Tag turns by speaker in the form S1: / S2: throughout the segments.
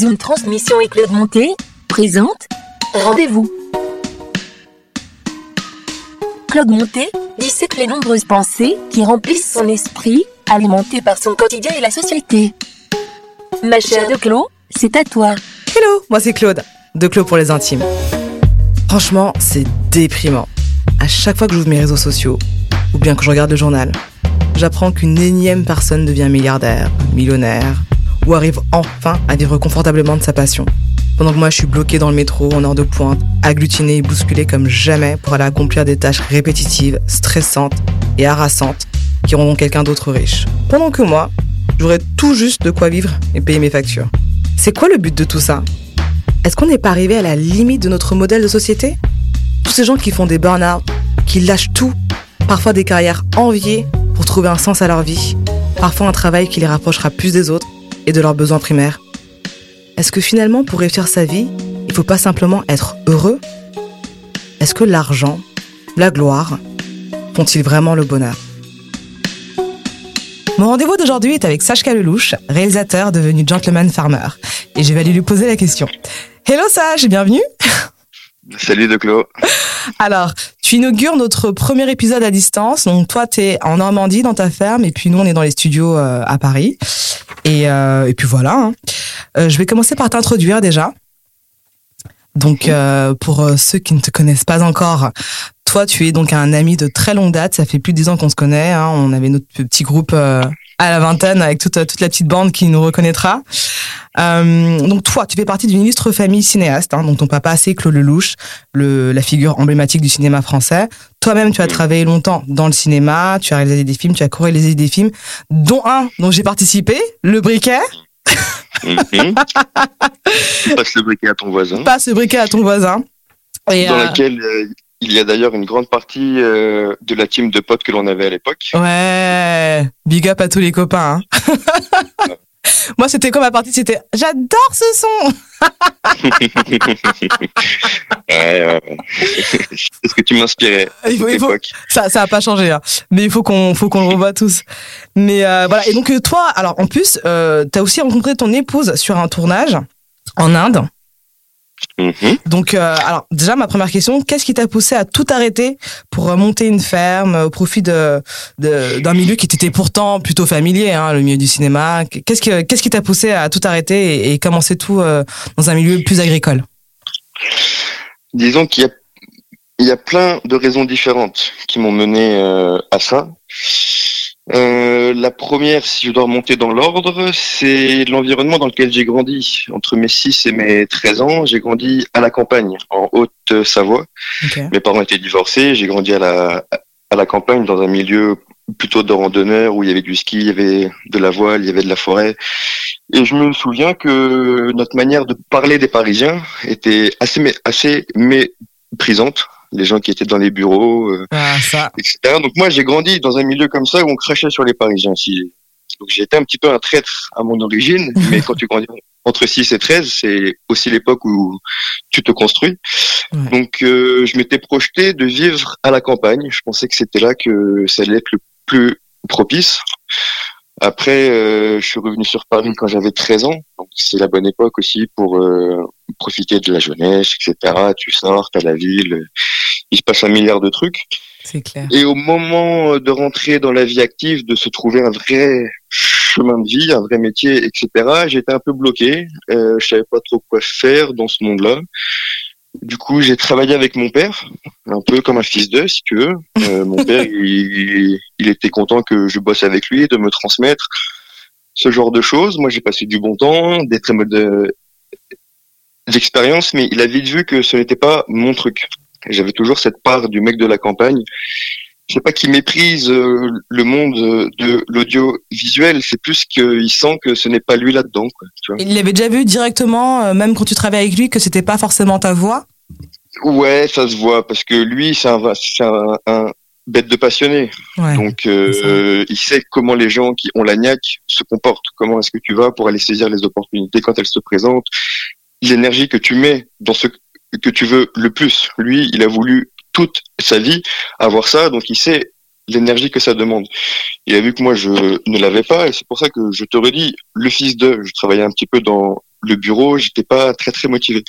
S1: Une transmission et Claude Monté présente Rendez-vous. Claude Monté dissèque les nombreuses pensées qui remplissent son esprit, alimenté par son quotidien et la société. Ma chère de Claude, c'est à toi.
S2: Hello, moi c'est Claude, de Claude pour les intimes. Franchement, c'est déprimant. À chaque fois que j'ouvre mes réseaux sociaux, ou bien que je regarde le journal, j'apprends qu'une énième personne devient milliardaire, millionnaire, ou arrive enfin à vivre confortablement de sa passion. Pendant que moi je suis bloqué dans le métro en heure de pointe, agglutiné et bousculé comme jamais pour aller accomplir des tâches répétitives, stressantes et harassantes qui rendront quelqu'un d'autre riche. Pendant que moi, j'aurais tout juste de quoi vivre et payer mes factures. C'est quoi le but de tout ça? Est-ce qu'on n'est pas arrivé à la limite de notre modèle de société? Tous ces gens qui font des burn-out, qui lâchent tout, parfois des carrières enviées pour trouver un sens à leur vie, parfois un travail qui les rapprochera plus des autres et de leurs besoins primaires. Est-ce que finalement, pour réussir sa vie, il faut pas simplement être heureux? Est-ce que l'argent, la gloire, font-ils vraiment le bonheur? Mon rendez-vous d'aujourd'hui est avec Sachka Lelouch, réalisateur devenu gentleman farmer, et je vais aller lui poser la question. Hello Sach, bienvenue
S3: Salut de Clos.
S2: Alors, tu inaugures notre premier épisode à distance. Donc toi, tu es en Normandie dans ta ferme et puis nous, on est dans les studios euh, à Paris. Et, euh, et puis voilà. hein. Euh, je vais commencer par t'introduire déjà. Donc euh, pour euh, ceux qui ne te connaissent pas encore, toi, tu es donc un ami de très longue date. Ça fait plus de dix ans qu'on se connaît. hein. On avait notre petit groupe euh, à la vingtaine avec toute, toute la petite bande qui nous reconnaîtra. Euh, donc toi, tu fais partie d'une illustre famille cinéaste. Hein, donc ton papa, c'est Claude Lelouch, le, la figure emblématique du cinéma français. Toi-même, tu as travaillé longtemps dans le cinéma. Tu as réalisé des films, tu as co-réalisé des films, dont un dont j'ai participé, Le Briquet.
S3: Mhm. Passe le briquet à ton voisin.
S2: Passe le briquet à ton voisin. Et,
S3: dans
S2: euh,
S3: laquelle euh, il y a d'ailleurs une grande partie euh, de la team de potes que l'on avait à l'époque.
S2: Ouais, big up à tous les copains. hein. Moi, c'était quoi ma partie C'était j'adore ce son.
S3: ouais, ouais, ouais. C'est ce que tu m'inspirais
S2: Il faut- il. Ça, ça a pas changé, hein. mais il faut qu'on, faut qu'on le revoie tous. Mais euh, voilà. Et donc euh, toi, alors en plus, euh, t'as aussi rencontré ton épouse sur un tournage en Inde.
S3: Mhm.
S2: Donc, euh, alors déjà ma première question, qu'est-ce qui t'a poussé à tout arrêter pour euh, monter une ferme euh, au profit de, d'un milieu qui t'était pourtant plutôt familier, hein, le milieu du cinéma? Qu'est-ce qui, qu'est-ce qui t'a poussé à tout arrêter et, et commencer tout euh, dans un milieu plus agricole?
S3: Disons qu'il y a, il y a plein de raisons différentes qui m'ont mené euh, à ça. Euh, la première, si je dois remonter dans l'ordre, c'est l'environnement dans lequel j'ai grandi. Entre mes 6 et mes 13 ans, j'ai grandi à la campagne, en Haute-Savoie. Mes parents étaient divorcés, j'ai grandi à la, à la campagne dans un milieu plutôt de randonneurs où il y avait du ski, il y avait de la voile, il y avait de la forêt. Et je me souviens que notre manière de parler des Parisiens était assez, assez méprisante. Les gens qui étaient dans les bureaux, euh,
S2: Ah, ça.
S3: etc. Donc moi, j'ai grandi dans un milieu comme ça où on crachait sur les Parisiens. Si... Donc j'étais un petit peu un traître à mon origine, mais quand tu grandis entre 6 et 13, c'est aussi l'époque où tu te construis.
S2: Ouais.
S3: Donc euh, je m'étais projeté de vivre à la campagne. Je pensais que c'était là que ça allait être le plus propice. Après, euh, je suis revenu sur Paris quand j'avais 13 ans. Donc c'est la bonne époque aussi pour euh, profiter de la jeunesse, etc. Tu sors, t'as la ville, il se passe un milliard de trucs.
S2: C'est clair.
S3: Et au moment de rentrer dans la vie active, de se trouver un vrai chemin de vie, un vrai métier, etc., j'étais un peu bloqué. Euh, je savais pas trop quoi faire dans ce monde-là. Du coup, j'ai travaillé avec mon père, un peu comme un fils d'eux, si tu veux. Euh, mon père, il, il était content que je bosse avec lui, de me transmettre ce genre de choses. Moi, j'ai passé du bon temps, des très bonnes expériences, mais il a vite vu que ce n'était pas mon truc. J'avais toujours cette part du mec de la campagne. Je sais pas qu'il méprise euh, le monde euh, de l'audiovisuel, c'est plus qu'il sent que ce n'est pas lui là-dedans.
S2: Il l'avait déjà vu directement, euh, même quand tu travaillais avec lui, que c'était pas forcément ta voix?
S3: Ouais, ça se voit parce que lui, c'est un, c'est un, un bête de passionné.
S2: Ouais.
S3: Donc, euh, euh, il sait comment les gens qui ont la niaque se comportent. Comment est-ce que tu vas pour aller saisir les opportunités quand elles se présentent? L'énergie que tu mets dans ce que tu veux le plus. Lui, il a voulu toute sa vie avoir ça, donc il sait l'énergie que ça demande. Il a vu que moi, je ne l'avais pas, et c'est pour ça que je te redis, le fils de, je travaillais un petit peu dans le bureau, j'étais pas très très motivé.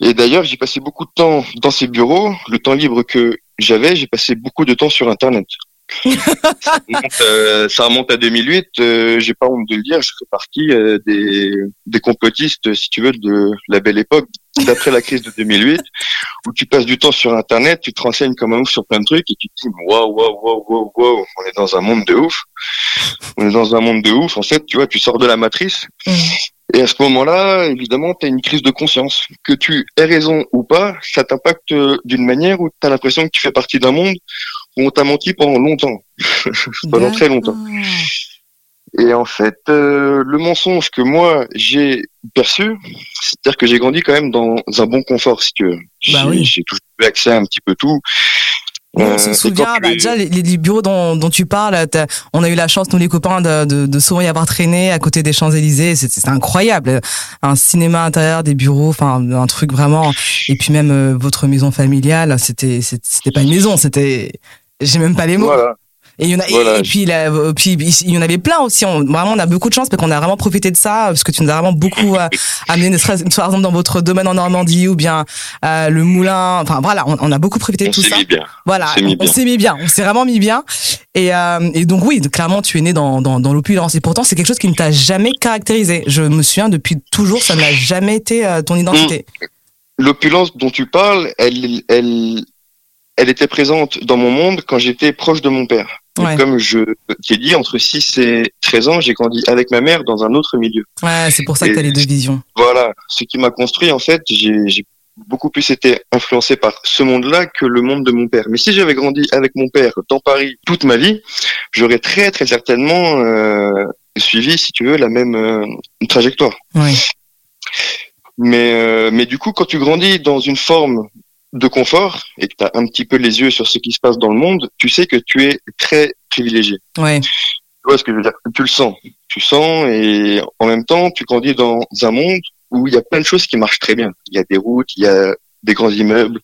S3: Et d'ailleurs, j'ai passé beaucoup de temps dans ces bureaux. Le temps libre que j'avais, j'ai passé beaucoup de temps sur Internet. ça, remonte, euh, ça, remonte, à 2008. Euh, j'ai pas honte de le dire. Je fais partie euh, des, des complotistes, si tu veux, de la belle époque d'après la crise de 2008, où tu passes du temps sur Internet, tu te renseignes comme un ouf sur plein de trucs et tu te dis waouh waouh waouh waouh waouh, on est dans un monde de ouf. On est dans un monde de ouf. En fait, tu vois, tu sors de la matrice. Mm. Et à ce moment-là, évidemment, tu as une crise de conscience. Que tu aies raison ou pas, ça t'impacte d'une manière où tu as l'impression que tu fais partie d'un monde où on t'a menti pendant longtemps. pendant très longtemps. Et en fait, euh, le mensonge que moi j'ai perçu, c'est-à-dire que j'ai grandi quand même dans un bon confort, si tu veux. Bah j'ai toujours eu accès à un petit peu tout.
S2: On se euh, souvient, bah, déjà les, les, bureaux dont, dont tu parles, on a eu la chance, nous les copains, de, de, de souvent y avoir traîné à côté des Champs-Élysées. C'était incroyable. Un cinéma intérieur, des bureaux, enfin un truc vraiment. Et puis même euh, votre maison familiale, c'était c'était pas une maison, c'était j'ai même pas les mots. Voilà. Et il y en a, et, puis, puis il y en avait plein aussi. On, vraiment, on a beaucoup de chance parce qu'on a vraiment profité de ça parce que tu nous as vraiment beaucoup euh, amené, par exemple dans votre domaine en Normandie ou bien euh, le moulin. Enfin voilà, on, on, a beaucoup profité de tout ça.
S3: Mis bien.
S2: Voilà, on, s'est mis bien. On s'est vraiment mis bien. Et, euh, et donc oui, clairement, tu es né dans, dans, dans l'opulence. Et pourtant, c'est quelque chose qui ne t'a jamais caractérisé. Je me souviens depuis toujours, ça n'a jamais été euh, ton identité.
S3: Mmh. L'opulence dont tu parles, elle, elle, elle était présente dans mon monde quand j'étais proche de mon père. Comme je t'ai dit, entre 6 et 13 ans, j'ai grandi avec ma mère dans un autre milieu.
S2: Ouais, c'est pour ça que tu as les deux visions.
S3: Voilà, ce qui m'a construit, en fait, j'ai beaucoup plus été influencé par ce monde-là que le monde de mon père. Mais si j'avais grandi avec mon père dans Paris toute ma vie, j'aurais très très certainement euh, suivi, si tu veux, la même euh, trajectoire.
S2: Ouais.
S3: Mais euh, mais du coup, quand tu grandis dans une forme de confort et que tu as un petit peu les yeux sur ce qui se passe dans le monde, tu sais que tu es très privilégié.
S2: Ouais.
S3: Tu vois ce que je veux dire? Tu le sens. Tu sens et en même temps, tu grandis dans un monde où il y a plein de choses qui marchent très bien. Il y a des routes, il y a des grands immeubles,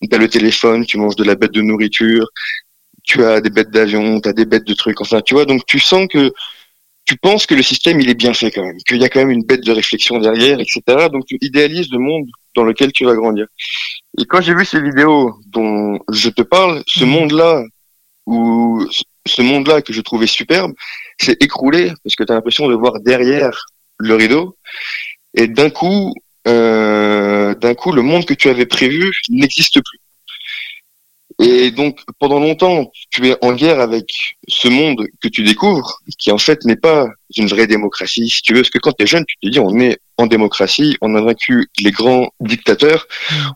S3: tu as le téléphone, tu manges de la bête de nourriture, tu as des bêtes d'avion, tu as des bêtes de trucs. Enfin, tu vois, donc tu sens que tu penses que le système il est bien fait quand même, qu'il y a quand même une bête de réflexion derrière, etc. Donc tu idéalises le monde dans lequel tu vas grandir. Et quand j'ai vu ces vidéos dont je te parle, ce mhm. monde-là, ou ce monde-là que je trouvais superbe, s'est écroulé parce que tu as l'impression de voir derrière le rideau. Et d'un coup, euh, d'un coup, le monde que tu avais prévu n'existe plus. Et donc, pendant longtemps, tu es en guerre avec ce monde que tu découvres, qui en fait n'est pas une vraie démocratie. Si tu veux, parce que quand tu es jeune, tu te dis, on est en démocratie, on a vaincu les grands dictateurs,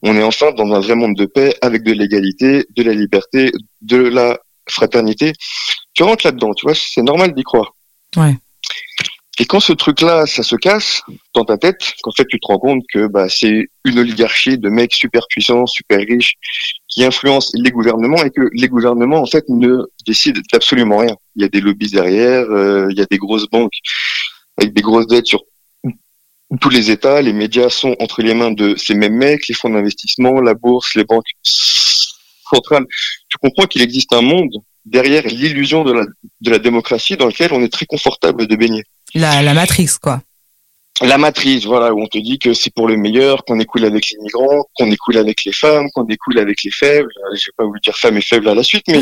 S3: on est enfin dans un vrai monde de paix, avec de l'égalité, de la liberté, de la fraternité. Tu rentres là-dedans, tu vois, c'est normal d'y croire.
S2: Ouais.
S3: Et quand ce truc-là, ça se casse dans ta tête, qu'en fait tu te rends compte que bah, c'est une oligarchie de mecs super puissants, super riches, qui influencent les gouvernements et que les gouvernements en fait ne décident d'absolument rien. Il y a des lobbies derrière, euh, il y a des grosses banques avec des grosses dettes sur tous les États, les médias sont entre les mains de ces mêmes mecs, les fonds d'investissement, la bourse, les banques centrales. Tu comprends qu'il existe un monde derrière l'illusion de la, de la démocratie dans lequel on est très confortable de baigner.
S2: La, la matrice, quoi.
S3: La matrice, voilà, où on te dit que c'est pour le meilleur, qu'on est cool avec les migrants, qu'on est cool avec les femmes, qu'on est cool avec les faibles. Je vais pas vous dire femmes et faibles à la suite, mais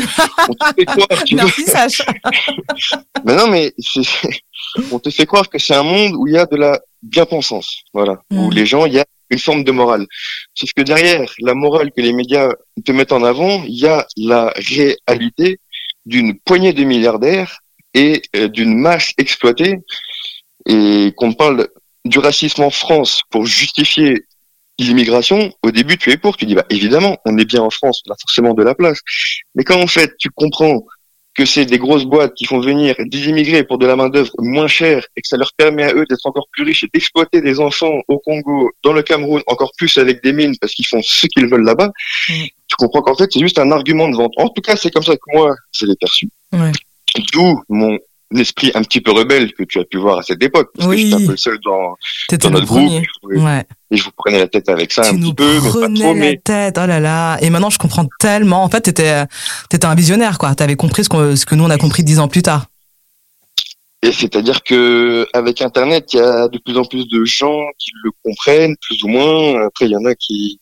S3: on te fait croire. Tu non, mais on te fait croire que c'est un monde où il y a de la bien-pensance, voilà, où mm. les gens, il y a une forme de morale. Sauf que derrière la morale que les médias te mettent en avant, il y a la réalité d'une poignée de milliardaires et euh, d'une masse exploitée et qu'on parle du racisme en France pour justifier l'immigration, au début tu es pour, tu dis bah évidemment on est bien en France, on a forcément de la place. Mais quand en fait tu comprends que c'est des grosses boîtes qui font venir des immigrés pour de la main d'œuvre moins chère et que ça leur permet à eux d'être encore plus riches et d'exploiter des enfants au Congo, dans le Cameroun, encore plus avec des mines parce qu'ils font ce qu'ils veulent là-bas, mm. tu comprends qu'en fait c'est juste un argument de vente. En tout cas c'est comme ça que moi je l'ai perçu.
S2: Ouais.
S3: D'où mon esprit un petit peu rebelle que tu as pu voir à cette époque. Parce que j'étais un peu le seul dans, dans notre groupe. Et je vous prenais la tête avec ça un petit peu, mais pas trop.
S2: la tête, oh là là. Et maintenant, je comprends tellement. En fait, t'étais, étais un visionnaire, quoi. T'avais compris ce que, ce que nous, on a compris dix ans plus tard.
S3: Et c'est-à-dire que avec Internet, il y a de plus en plus de gens qui le comprennent, plus ou moins. Après, il y en a qui.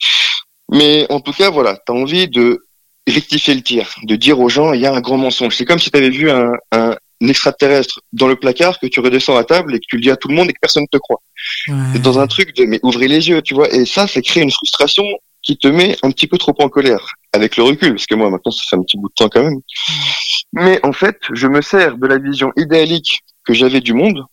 S3: Mais en tout cas, voilà, tu as envie de rectifier le tir, de dire aux gens, il y a un grand mensonge. C'est comme si tu avais vu un, un, extraterrestre dans le placard, que tu redescends à table et que tu le dis à tout le monde et que personne ne te croit. Ouais. dans un truc de, mais ouvrez les yeux, tu vois. Et ça, ça crée une frustration qui te met un petit peu trop en colère, avec le recul, parce que moi, maintenant, ça fait un petit bout de temps quand même. Mais en fait, je me sers de la vision idéalique que j'avais du monde,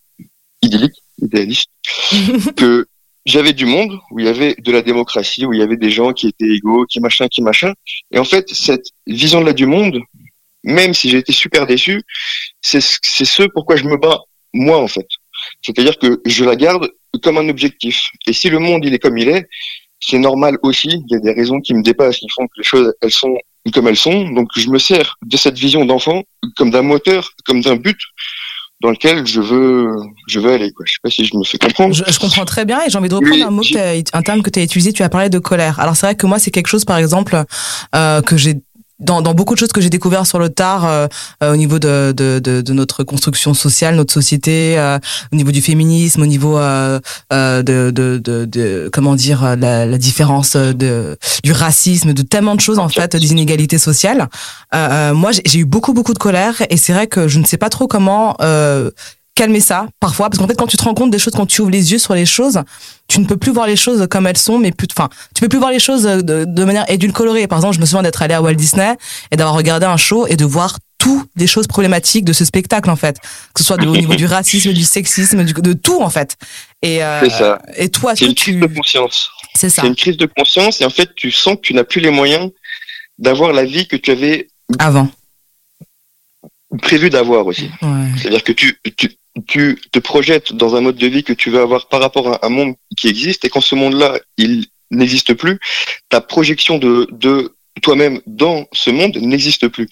S3: idyllique, idéaliste, que j'avais du monde où il y avait de la démocratie, où il y avait des gens qui étaient égaux, qui machin, qui machin. Et en fait, cette vision-là du monde, même si j'ai été super déçu, c'est ce pourquoi je me bats moi en fait. C'est-à-dire que je la garde comme un objectif. Et si le monde il est comme il est, c'est normal aussi. Il y a des raisons qui me dépassent, qui font que les choses elles sont comme elles sont. Donc je me sers de cette vision d'enfant comme d'un moteur, comme d'un but dans lequel je veux je veux aller quoi. Je sais pas si je me fais comprendre.
S2: Je, je comprends très bien et j'ai envie de reprendre un mot un terme que tu as utilisé, tu as parlé de colère. Alors c'est vrai que moi c'est quelque chose par exemple euh, que j'ai dans, dans, beaucoup de choses que j'ai découvert sur le tard euh, euh, au niveau de, de, de, de, notre construction sociale, notre société, euh, au niveau du féminisme, au niveau euh, euh, de, de, de, comment dire la, la, différence de du racisme, de tellement de choses en fait, des inégalités sociales. moi, j'ai eu beaucoup beaucoup de colère et c'est vrai que je ne sais pas trop comment calmer ça parfois parce qu'en fait quand tu te rends compte des choses quand tu ouvres les yeux sur les choses tu ne peux plus voir les choses comme elles sont mais plus enfin tu peux plus voir les choses de, de manière édulcorée par exemple je me souviens d'être allé à Walt Disney et d'avoir regardé un show et de voir tout des choses problématiques de ce spectacle en fait. Que ce soit de, au niveau du racisme du sexisme du, de tout en fait.
S3: Et euh, ça.
S2: et toi
S3: c'est une crise
S2: tu...
S3: de conscience.
S2: C'est ça.
S3: C'est une crise de conscience et en fait tu sens que tu n'as plus les moyens d'avoir la vie que tu avais
S2: avant
S3: prévu d'avoir aussi
S2: ouais.
S3: c'est à dire que tu, tu tu te projettes dans un mode de vie que tu veux avoir par rapport à un monde qui existe et quand ce monde-là, il n'existe plus, ta projection de, de toi-même dans ce monde n'existe plus.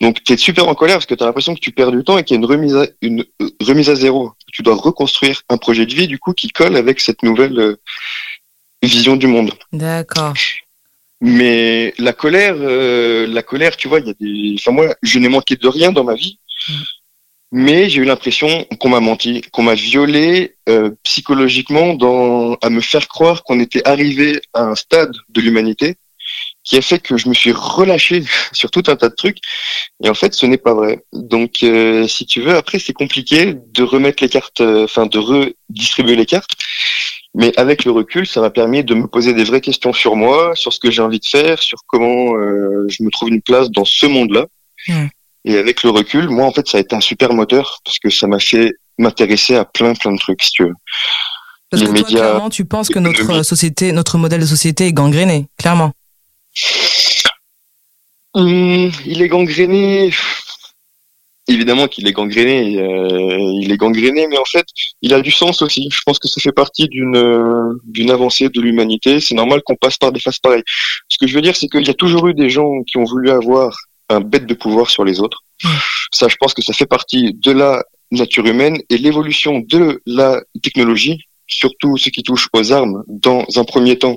S3: Donc tu es super en colère parce que tu as l'impression que tu perds du temps et qu'il y a une remise à, une euh, remise à zéro. Tu dois reconstruire un projet de vie du coup qui colle avec cette nouvelle euh, vision du monde.
S2: D'accord.
S3: Mais la colère, euh, la colère, tu vois, il y a des. Enfin moi, je n'ai manqué de rien dans ma vie.
S2: Mm
S3: mais j'ai eu l'impression qu'on m'a menti, qu'on m'a violé euh, psychologiquement dans, à me faire croire qu'on était arrivé à un stade de l'humanité qui a fait que je me suis relâché sur tout un tas de trucs et en fait ce n'est pas vrai. Donc euh, si tu veux après c'est compliqué de remettre les cartes, euh, enfin de redistribuer les cartes. Mais avec le recul, ça m'a permis de me poser des vraies questions sur moi, sur ce que j'ai envie de faire, sur comment euh, je me trouve une place dans ce monde-là.
S2: Mmh.
S3: Et avec le recul, moi, en fait, ça a été un super moteur parce que ça m'a fait m'intéresser à plein, plein de trucs, si tu veux.
S2: Parce les que toi, médias, clairement, tu penses que notre société, notre modèle de société est gangréné, clairement.
S3: Mmh, il est gangréné. Évidemment qu'il est gangréné, euh, il est gangréné, mais en fait, il a du sens aussi. Je pense que ça fait partie d'une euh, d'une avancée de l'humanité. C'est normal qu'on passe par des phases pareilles. Ce que je veux dire, c'est qu'il y a toujours eu des gens qui ont voulu avoir un bête de pouvoir sur les autres. Ça, je pense que ça fait partie de la nature humaine et l'évolution de la technologie, surtout ce qui touche aux armes dans un premier temps.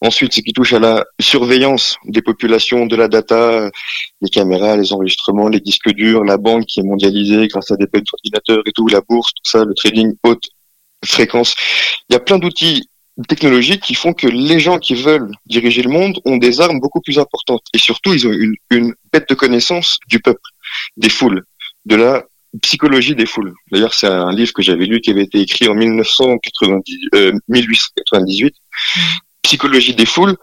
S3: Ensuite, ce qui touche à la surveillance des populations, de la data, les caméras, les enregistrements, les disques durs, la banque qui est mondialisée grâce à des d'ordinateurs et tout, la bourse, tout ça, le trading haute fréquence. Il y a plein d'outils technologiques qui font que les gens qui veulent diriger le monde ont des armes beaucoup plus importantes. Et surtout, ils ont une, une bête de connaissance du peuple, des foules, de la psychologie des foules. D'ailleurs, c'est un livre que j'avais lu qui avait été écrit en 1990, euh, 1898, mmh. Psychologie des foules.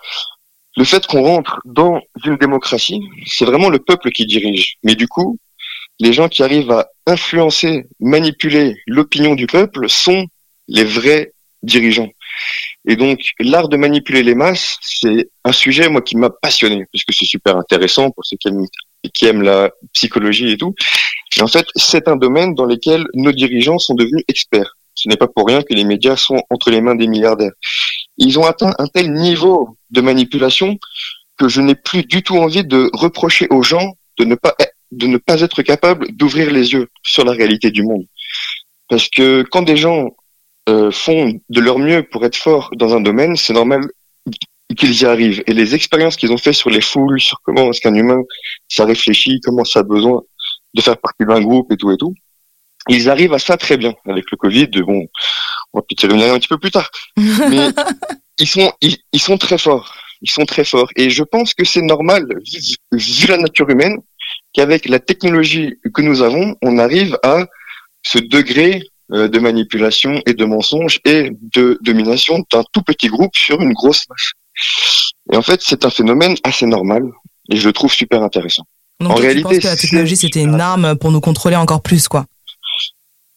S3: Le fait qu'on rentre dans une démocratie, c'est vraiment le peuple qui dirige. Mais du coup, les gens qui arrivent à influencer, manipuler l'opinion du peuple sont les vrais dirigeants. Et donc, l'art de manipuler les masses, c'est un sujet, moi, qui m'a passionné, parce que c'est super intéressant pour ceux qui aiment, qui aiment la psychologie et tout. En fait, c'est un domaine dans lequel nos dirigeants sont devenus experts. Ce n'est pas pour rien que les médias sont entre les mains des milliardaires. Ils ont atteint un tel niveau de manipulation que je n'ai plus du tout envie de reprocher aux gens de ne pas, être capables d'ouvrir les yeux sur la réalité du monde. Parce que quand des gens euh, font de leur mieux pour être forts dans un domaine, c'est normal qu'ils y arrivent. Et les expériences qu'ils ont fait sur les foules, sur comment est-ce qu'un humain, ça réfléchit, comment ça a besoin de faire partie d'un groupe et tout et tout, ils arrivent à ça très bien avec le Covid. Bon, on va peut-être revenir un petit peu plus tard, mais ils sont ils, ils, sont très forts. Ils sont très forts et je pense que c'est normal vu la nature humaine qu'avec la technologie que nous avons, on arrive à ce degré euh, de manipulation et de mensonge et de domination d'un tout petit groupe sur une grosse masse. Et en fait, c'est un phénomène assez normal et je le trouve super intéressant.
S2: Donc, en tu réalité, penses que la technologie c'était une arme pour nous contrôler encore plus, quoi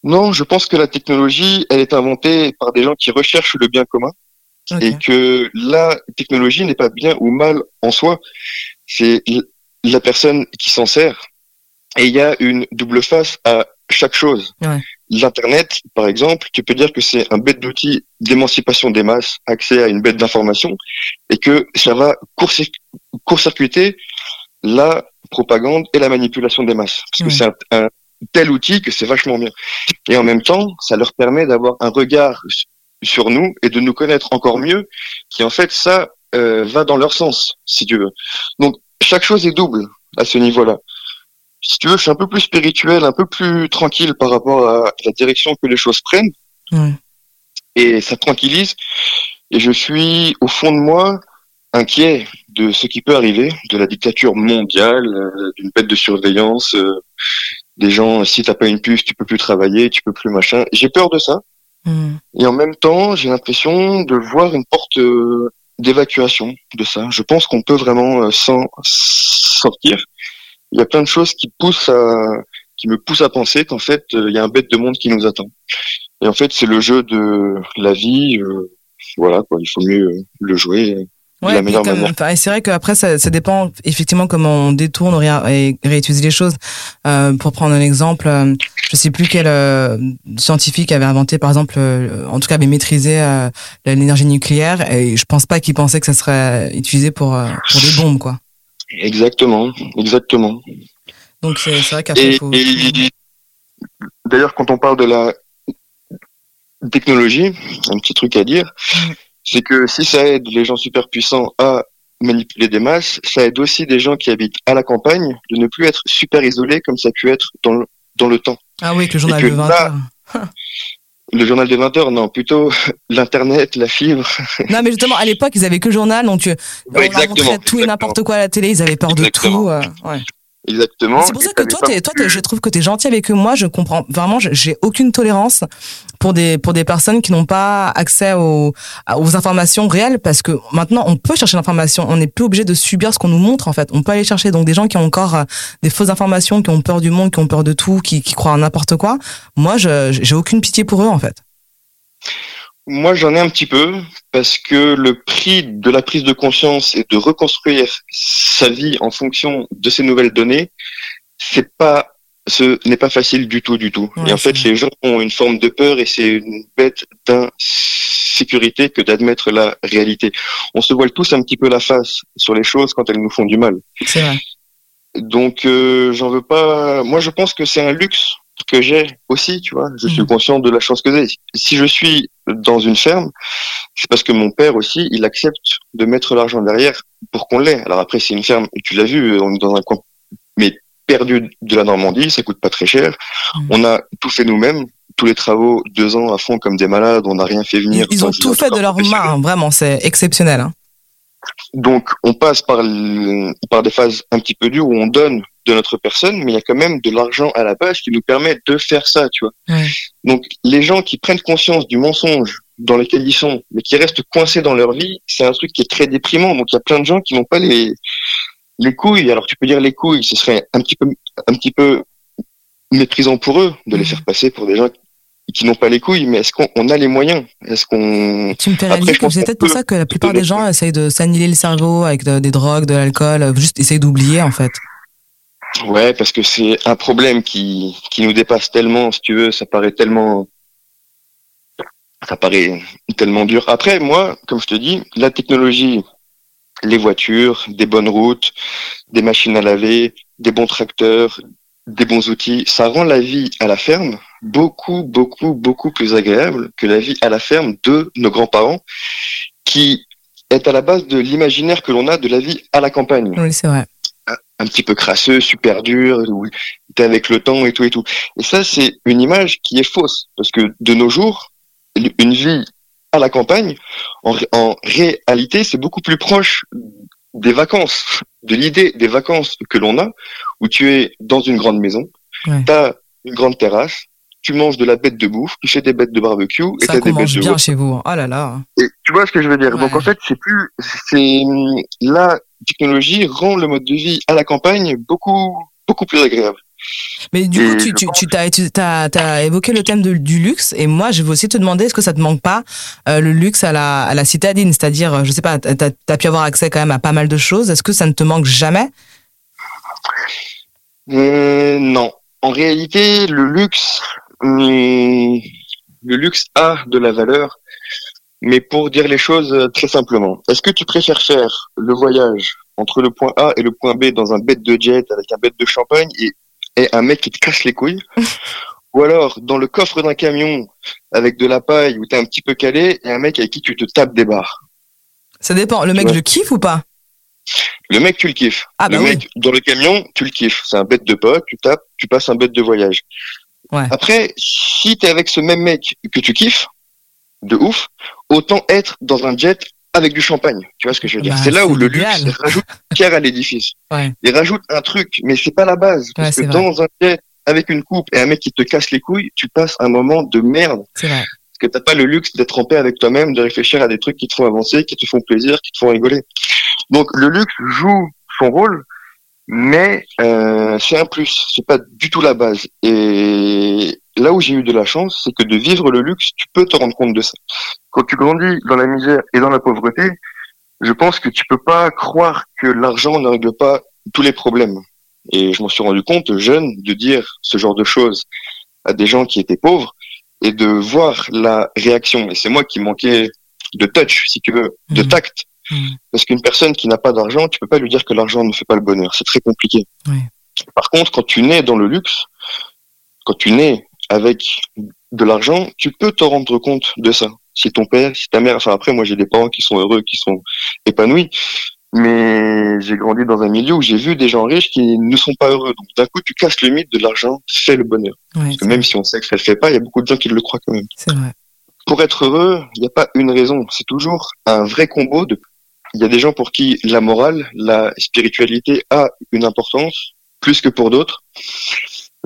S3: Non, je pense que la technologie, elle est inventée par des gens qui recherchent le bien commun et que la technologie n'est pas bien ou mal en soi. C'est la personne qui s'en sert. Et il y a une double face à chaque chose. Ouais. L'Internet, par exemple, tu peux dire que c'est un bête d'outil d'émancipation des masses, accès à une bête d'information, et que ça va court-circuiter la propagande et la manipulation des masses. Parce que c'est un, tel outil que c'est vachement bien. Et en même temps, ça leur permet d'avoir un regard sur nous et de nous connaître encore mieux, qui en fait, ça euh, va dans leur sens, si tu veux. Donc, chaque chose est double à ce niveau-là. Si tu veux, je suis un peu plus spirituel, un peu plus tranquille par rapport à la direction que les choses prennent. Et ça tranquillise. Et je suis, au fond de moi, inquiet de ce qui peut arriver, de la dictature mondiale, euh, d'une bête de surveillance, euh, des gens, si t'as pas une puce, tu peux plus travailler, tu peux plus machin. J'ai peur de ça. Mm. Et en même temps, j'ai l'impression de voir une porte euh, d'évacuation de ça. Je pense qu'on peut vraiment s'en sortir. Il y a plein de choses qui poussent à, qui me poussent à penser qu'en fait, il y a un bête de monde qui nous attend. Et en fait, c'est le jeu de la vie. voilà, quoi. Il faut mieux le jouer
S2: Ouais, et c'est vrai qu'après, ça, ça, dépend effectivement comment on détourne et réutilise les choses. Euh, pour prendre un exemple, euh, je sais plus quel euh, scientifique avait inventé, par exemple, euh, en tout cas avait maîtrisé l'énergie nucléaire, et je pense pas qu'il pensait que ça serait utilisé pour, pour des bombes, quoi.
S3: Exactement, exactement.
S2: Donc c'est vrai qu'après, faut...
S3: D'ailleurs, quand on parle de la technologie, un petit truc à dire. C'est que si ça aide les gens super puissants à manipuler des masses, ça aide aussi des gens qui habitent à la campagne de ne plus être super isolés comme ça a pu être dans le, dans le temps.
S2: Ah oui, que le journal de 20 heures.
S3: Le journal de 20 heures, non, plutôt l'internet, la fibre.
S2: Non, mais justement, à l'époque, ils avaient que le journal, donc euh, on tout et n'importe quoi à la télé, ils avaient peur de tout. Euh, ouais.
S3: Exactement.
S2: C'est pour ça que toi, toi, je trouve que tu es gentil avec moi. Je comprends vraiment. J'ai aucune tolérance pour des pour des personnes qui n'ont pas accès aux, aux informations réelles, parce que maintenant, on peut chercher l'information. On n'est plus obligé de subir ce qu'on nous montre. En fait, on peut aller chercher. Donc, des gens qui ont encore euh, des fausses informations, qui ont peur du monde, qui ont peur de tout, qui, qui croient à n'importe quoi. Moi, je j'ai aucune pitié pour eux, en fait.
S3: Moi, j'en ai un petit peu parce que le prix de la prise de conscience et de reconstruire sa vie en fonction de ces nouvelles données, c'est pas, ce n'est pas facile du tout, du tout. et en fait, les gens ont une forme de peur et c'est une bête d'insécurité que d'admettre la réalité. On se voile tous un petit peu la face sur les choses quand elles nous font du mal.
S2: Vrai.
S3: Donc, euh, j'en veux pas. Moi, je pense que c'est un luxe que j'ai aussi, tu vois. Je suis mhm. conscient de la chance que j'ai. Si je suis dans une ferme, c'est parce que mon père aussi, il accepte de mettre l'argent derrière pour qu'on l'ait. Alors après, c'est une ferme, tu l'as vu, on est dans un coin, mais perdu de la Normandie, ça coûte pas très cher. Mhm. On a tout fait nous-mêmes, tous les travaux, deux ans à fond comme des malades, on n'a rien fait venir.
S2: Ils ont tout fait de leurs mains, vraiment, c'est exceptionnel. Hein.
S3: Donc, on passe par, par des phases un petit peu dures où on donne de notre personne, mais il y a quand même de l'argent à la base qui nous permet de faire ça, tu vois. Donc, les gens qui prennent conscience du mensonge dans lequel ils sont, mais qui restent coincés dans leur vie, c'est un truc qui est très déprimant. Donc, il y a plein de gens qui n'ont pas les, les couilles. Alors, tu peux dire les couilles, ce serait un petit peu, un petit peu méprisant pour eux de les faire passer pour des gens qui n'ont pas les couilles, mais est-ce qu'on a les moyens? Est-ce qu'on
S2: Tu me fais réaliser que c'est peut-être pour ça que la plupart des gens essayent de s'annihiler le cerveau avec des drogues, de l'alcool, juste essayent d'oublier en fait.
S3: Ouais, parce que c'est un problème qui qui nous dépasse tellement, si tu veux, ça paraît tellement ça paraît tellement dur. Après, moi, comme je te dis, la technologie, les voitures, des bonnes routes, des machines à laver, des bons tracteurs, des bons outils, ça rend la vie à la ferme beaucoup, beaucoup, beaucoup plus agréable que la vie à la ferme de nos grands-parents, qui est à la base de l'imaginaire que l'on a de la vie à la campagne.
S2: Oui, c'est vrai.
S3: Un, petit peu crasseux, super dur, où t'es avec le temps et tout et tout. Et ça, c'est une image qui est fausse parce que de nos jours, une vie à la campagne, en, en réalité, c'est beaucoup plus proche des vacances, de l'idée des vacances que l'on a, où tu es dans une grande maison,
S2: Ouais.
S3: tu as une grande terrasse, tu manges de la bête de bouffe, tu fais des bêtes de barbecue et t'as des bêtes
S2: mange
S3: de
S2: bien chez vous. Oh là là.
S3: Et tu vois ce que je veux dire
S2: Ouais.
S3: Donc en fait, c'est plus, c'est la technologie rend le mode de vie à la campagne beaucoup beaucoup plus agréable.
S2: Mais du
S3: Et
S2: coup, tu, tu, tu tu t'as évoqué le thème de- du luxe et moi, je veux aussi te demander, est-ce que ça te manque pas euh, le luxe à la, à la citadine? C'est-à-dire, euh, je sais pas, t'as, t'as pu avoir accès quand même à pas mal de choses. Est-ce que ça ne te manque jamais?
S3: Euh, non, en réalité, le luxe, hum, le luxe a de la valeur, mais pour dire les choses euh, très simplement, est-ce que tu préfères faire le voyage entre le point A et le point B dans un bête de jet avec un bête de champagne et, et un mec qui te casse les couilles Ou alors dans le coffre d'un camion avec de la paille où t'es un petit peu calé et un mec avec qui tu te tapes des barres?
S2: Ça dépend. Le mec, je le kiffe ou pas?
S3: Le mec, tu le kiffes.
S2: Ah bah
S3: le
S2: oui.
S3: mec, dans le camion, tu le kiffes. C'est un bête de pote, tu tapes, tu passes un bête de voyage.
S2: Ouais.
S3: Après, si t'es avec ce même mec que tu kiffes, de ouf, autant être dans un jet avec du champagne. Tu vois ce que je veux dire?
S2: Bah,
S3: C'est là où le luxe rajoute une pierre à l'édifice.
S2: Ouais.
S3: Il rajoute un truc, mais c'est pas la base. Parce
S2: Ouais,
S3: que
S2: vrai.
S3: dans un jet avec une coupe et un mec qui te casse les couilles, tu passes un moment de merde.
S2: C'est vrai.
S3: Parce que t'as pas le luxe d'être en paix avec toi-même, de réfléchir à des trucs qui te font avancer, qui te font plaisir, qui te font rigoler. Donc le luxe joue son rôle, mais euh, c'est un plus, c'est pas du tout la base. Et là où j'ai eu de la chance, c'est que de vivre le luxe, tu peux te rendre compte de ça. Quand tu grandis dans la misère et dans la pauvreté, je pense que tu peux pas croire que l'argent ne règle pas tous les problèmes. Et je m'en suis rendu compte jeune de dire ce genre de choses à des gens qui étaient pauvres et de voir la réaction. Et c'est moi qui manquais de touch, si tu veux, de
S2: Mhm.
S3: tact.
S2: Mhm.
S3: Parce qu'une personne qui n'a pas d'argent, tu peux pas lui dire que l'argent ne fait pas le bonheur. C'est très compliqué. Par contre, quand tu nais dans le luxe, quand tu nais avec de l'argent, tu peux te rendre compte de ça. Si ton père, si ta mère, enfin après, moi j'ai des parents qui sont heureux, qui sont épanouis, mais j'ai grandi dans un milieu où j'ai vu des gens riches qui ne sont pas heureux. Donc d'un coup, tu casses le mythe de l'argent fait le bonheur.
S2: Ouais,
S3: Parce que même si on sait que ça le fait pas, il y a beaucoup de gens qui le croient quand même
S2: c'est vrai.
S3: pour être heureux, il n'y a pas une raison. C'est toujours un vrai combo de. Il y a des gens pour qui la morale, la spiritualité a une importance plus que pour d'autres.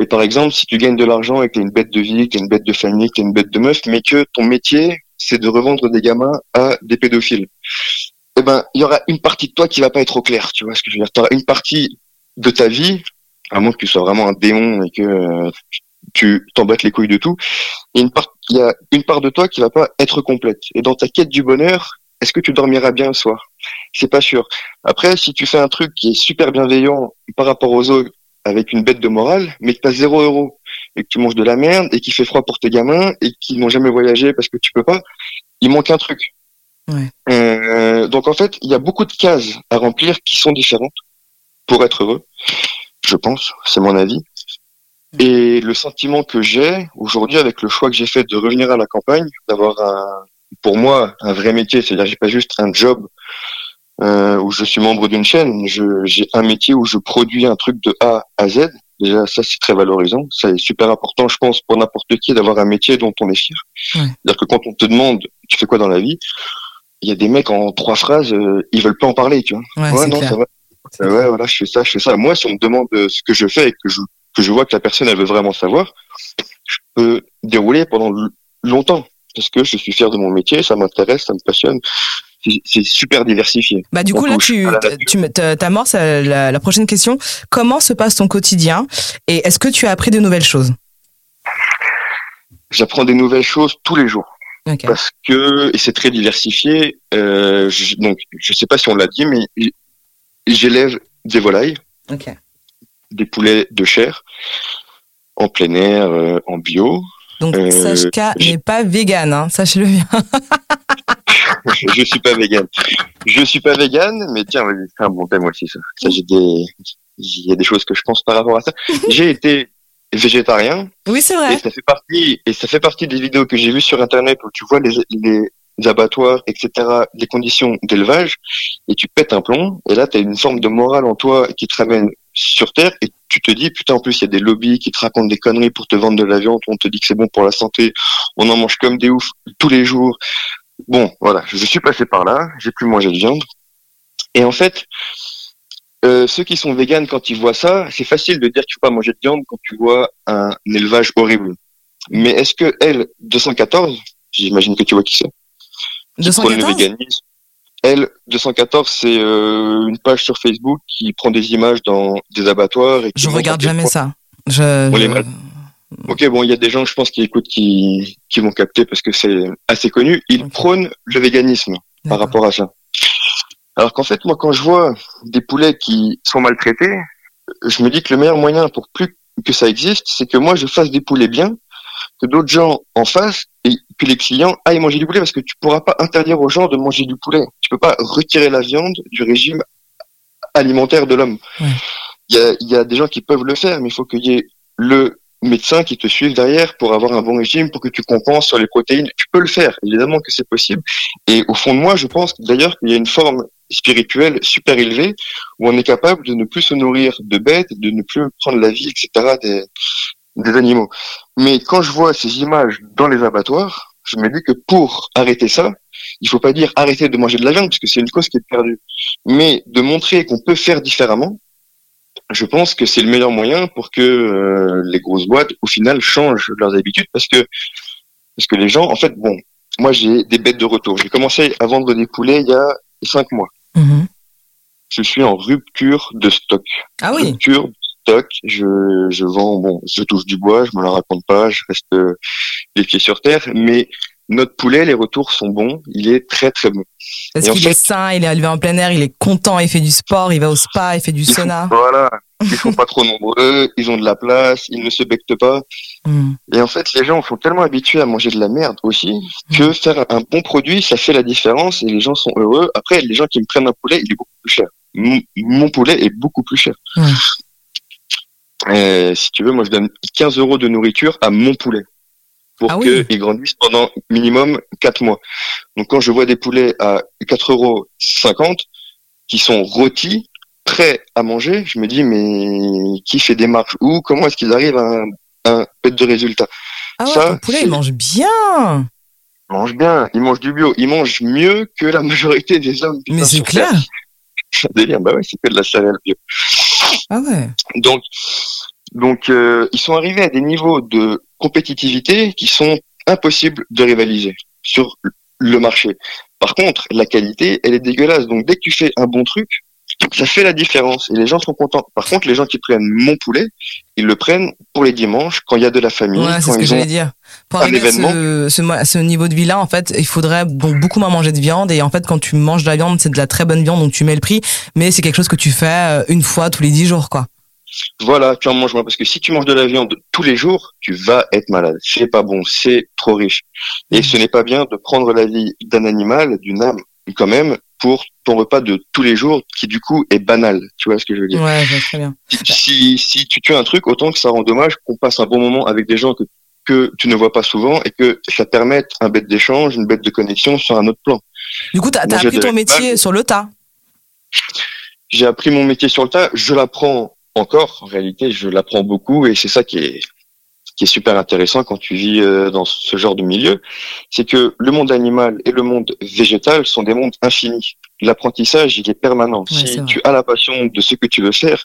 S3: Et par exemple, si tu gagnes de l'argent et que tu une bête de vie, que tu une bête de famille, que tu une bête de meuf, mais que ton métier, c'est de revendre des gamins à des pédophiles, eh ben, il y aura une partie de toi qui va pas être au clair. Tu vois ce que je veux dire Tu une partie de ta vie, à moins que tu sois vraiment un démon et que euh, tu t'en battes les couilles de tout, il y a une part, il y a une part de toi qui va pas être complète. Et dans ta quête du bonheur, est-ce que tu dormiras bien le soir? C'est pas sûr. Après, si tu fais un truc qui est super bienveillant par rapport aux autres, avec une bête de morale, mais que t'as zéro euro et que tu manges de la merde et qu'il fait froid pour tes gamins et qu'ils n'ont jamais voyagé parce que tu peux pas, il manque un truc.
S2: Ouais.
S3: Euh, donc en fait, il y a beaucoup de cases à remplir qui sont différentes pour être heureux, je pense, c'est mon avis. Et le sentiment que j'ai aujourd'hui avec le choix que j'ai fait de revenir à la campagne, d'avoir un, pour moi, un vrai métier, c'est-à-dire j'ai pas juste un job euh, où je suis membre d'une chaîne, j'ai un métier où je produis un truc de A à Z. Déjà, ça c'est très valorisant, ça est super important, je pense, pour n'importe qui d'avoir un métier dont on est fier.
S2: Ouais.
S3: C'est-à-dire que quand on te demande, tu fais quoi dans la vie, il y a des mecs en trois phrases, euh, ils veulent pas en parler, tu vois.
S2: Ouais,
S3: Ouais,
S2: c'est
S3: non,
S2: clair.
S3: ça va.
S2: C'est
S3: Euh, ouais, voilà, je fais ça, je fais ça. Moi, si on me demande euh, ce que je fais et que je, que je vois que la personne, elle veut vraiment savoir, je peux dérouler pendant longtemps. Parce que je suis fier de mon métier, ça m'intéresse, ça me passionne. C'est- super diversifié.
S2: Bah du coup là tu tu t'amorces euh, la, la prochaine question. Comment se passe ton quotidien et est-ce que tu as appris de nouvelles choses?
S3: J'apprends des nouvelles choses tous les jours. Parce que, et c'est très diversifié, euh, je, donc, je sais pas si on l'a dit, mais j'élève des volailles, des poulets de chair, en plein air, euh, en bio.
S2: Donc
S3: Euh,
S2: Sachka
S3: j'ai-
S2: n'est pas vegan, hein, sachez-le bien.
S3: je suis pas vegan. Je suis pas vegan, mais tiens, c'est un bon thème aussi, ça. Ça, j'ai des, il y a des choses que je pense par rapport à ça. J'ai été végétarien,
S2: Oui c'est
S3: et
S2: vrai.
S3: ça fait partie, et ça fait partie des vidéos que j'ai vues sur Internet où tu vois les, les abattoirs, etc., les conditions d'élevage, et tu pètes un plomb, et là, tu as une forme de morale en toi qui te ramène sur Terre et tu te dis, putain, en plus, il y a des lobbies qui te racontent des conneries pour te vendre de la viande, on te dit que c'est bon pour la santé, on en mange comme des oufs tous les jours. Bon, voilà, je suis passé par là, j'ai plus mangé de viande. Et en fait, euh, ceux qui sont véganes, quand ils voient ça, c'est facile de dire qu'il faut pas manger de viande quand tu vois un élevage horrible. Mais est-ce que elle, 214, j'imagine que tu vois qui c'est, qui prône le
S2: 214
S3: véganisme, elle, 214, c'est euh, une page sur Facebook qui prend des images dans des abattoirs. Et qui
S2: Je regarde jamais ça. Je,
S3: On les
S2: je-
S3: mal- Ok, bon, il y a des gens, je pense, qui écoutent, qui, qui vont capter parce que c'est assez connu. Ils prônent le véganisme par rapport à ça. Alors qu'en fait, moi, quand je vois des poulets qui sont maltraités, je me dis que le meilleur moyen pour plus que ça existe, c'est que moi, je fasse des poulets bien, que d'autres gens en fassent et que les clients aillent manger du poulet parce que tu pourras pas interdire aux gens de manger du poulet. Tu peux pas retirer la viande du régime alimentaire de l'homme.
S2: Ouais.
S3: Il y, a, il y a des gens qui peuvent le faire, mais il faut qu'il y ait le médecin qui te suive derrière pour avoir un bon régime, pour que tu compenses sur les protéines. Tu peux le faire, évidemment que c'est possible. Et au fond de moi, je pense d'ailleurs qu'il y a une forme spirituelle super élevée où on est capable de ne plus se nourrir de bêtes, de ne plus prendre la vie, etc. des, des animaux. Mais quand je vois ces images dans les abattoirs, je me dis que pour arrêter ça, il faut pas dire arrêter de manger de la viande parce que c'est une cause qui est perdue, mais de montrer qu'on peut faire différemment. Je pense que c'est le meilleur moyen pour que euh, les grosses boîtes, au final, changent leurs habitudes parce que parce que les gens, en fait, bon, moi j'ai des bêtes de retour. J'ai commencé à vendre des poulets il y a cinq mois.
S2: Mhm.
S3: Je suis en rupture de stock.
S2: Ah oui.
S3: Rupture de stock. Je, je vends, bon, je touche du bois, je me la raconte pas, je reste euh, les pieds sur terre, mais notre poulet, les retours sont bons. Il est très très bon.
S2: Parce qu'il est sain, il est élevé en plein air, il est content, il fait du sport, il va au spa, il fait du
S3: Ils
S2: sauna.
S3: Sont, voilà. Ils sont pas trop nombreux, ils ont de la place, ils ne se bectent pas.
S2: Mhm.
S3: Et en fait, les gens sont tellement habitués à manger de la merde aussi que faire un bon produit, ça fait la différence et les gens sont heureux. Après, les gens qui me prennent un poulet, il est beaucoup plus cher. Mon, mon poulet est beaucoup plus cher.
S2: Ouais.
S3: Euh, si tu veux, moi, je donne 15 euros de nourriture à mon poulet pour
S2: Ah oui.
S3: qu'il grandisse pendant minimum 4 mois. Donc, quand je vois des poulets à 4,50 euros qui sont rôtis, prêts à manger, je me dis, mais qui fait des marches où Comment est-ce qu'ils arrivent à un, peu de résultat?
S2: Ah ouais,
S3: Ça,
S2: ton poulet, il mange bien.
S3: Ils mangent bien, ils mangent du bio, ils mangent mieux que la majorité des hommes.
S2: Mais c'est clair.
S3: C'est un délire, bah ouais, c'est que de la céréale bio.
S2: Ah ouais.
S3: Donc, donc euh, ils sont arrivés à des niveaux de compétitivité qui sont impossibles de rivaliser sur le marché. Par contre, la qualité, elle est dégueulasse. Donc, dès que tu fais un bon truc, ça fait la différence et les gens sont contents. Par contre, les gens qui prennent mon poulet, ils le prennent pour les dimanches, quand il y a de la famille,
S2: Ouais, c'est ce que j'allais dire. Pour
S3: un
S2: arriver à
S3: événement.
S2: ce, ce, niveau de vie-là, en fait, il faudrait donc beaucoup moins manger de viande. Et en fait, quand tu manges de la viande, c'est de la très bonne viande, donc tu mets le prix. Mais c'est quelque chose que tu fais euh, une fois tous les dix jours, quoi.
S3: Voilà, tu en manges moins. Parce que si tu manges de la viande tous les jours, tu vas être malade. C'est pas bon, c'est trop riche. Et ce n'est pas bien de prendre la vie d'un animal, d'une âme, quand même, pour ton repas de tous les jours, qui du coup est banal. Tu vois ce que je veux dire?
S2: Ouais, très bien.
S3: si, si, si tu tues un truc, autant que ça rend dommage qu'on passe un bon moment avec des gens que, que tu ne vois pas souvent et que ça permette un bête d'échange, une bête de connexion sur un autre plan.
S2: Du coup, t'as t'as
S3: Manger
S2: appris ton métier sur le tas.
S3: J'ai appris mon métier sur le tas, je l'apprends encore, en réalité, je l'apprends beaucoup et c'est ça qui est, qui est super intéressant quand tu vis euh, dans ce genre de milieu, c'est que le monde animal et le monde végétal sont des mondes infinis. L'apprentissage, il est permanent.
S2: Ouais,
S3: si tu as la passion de ce que tu veux faire,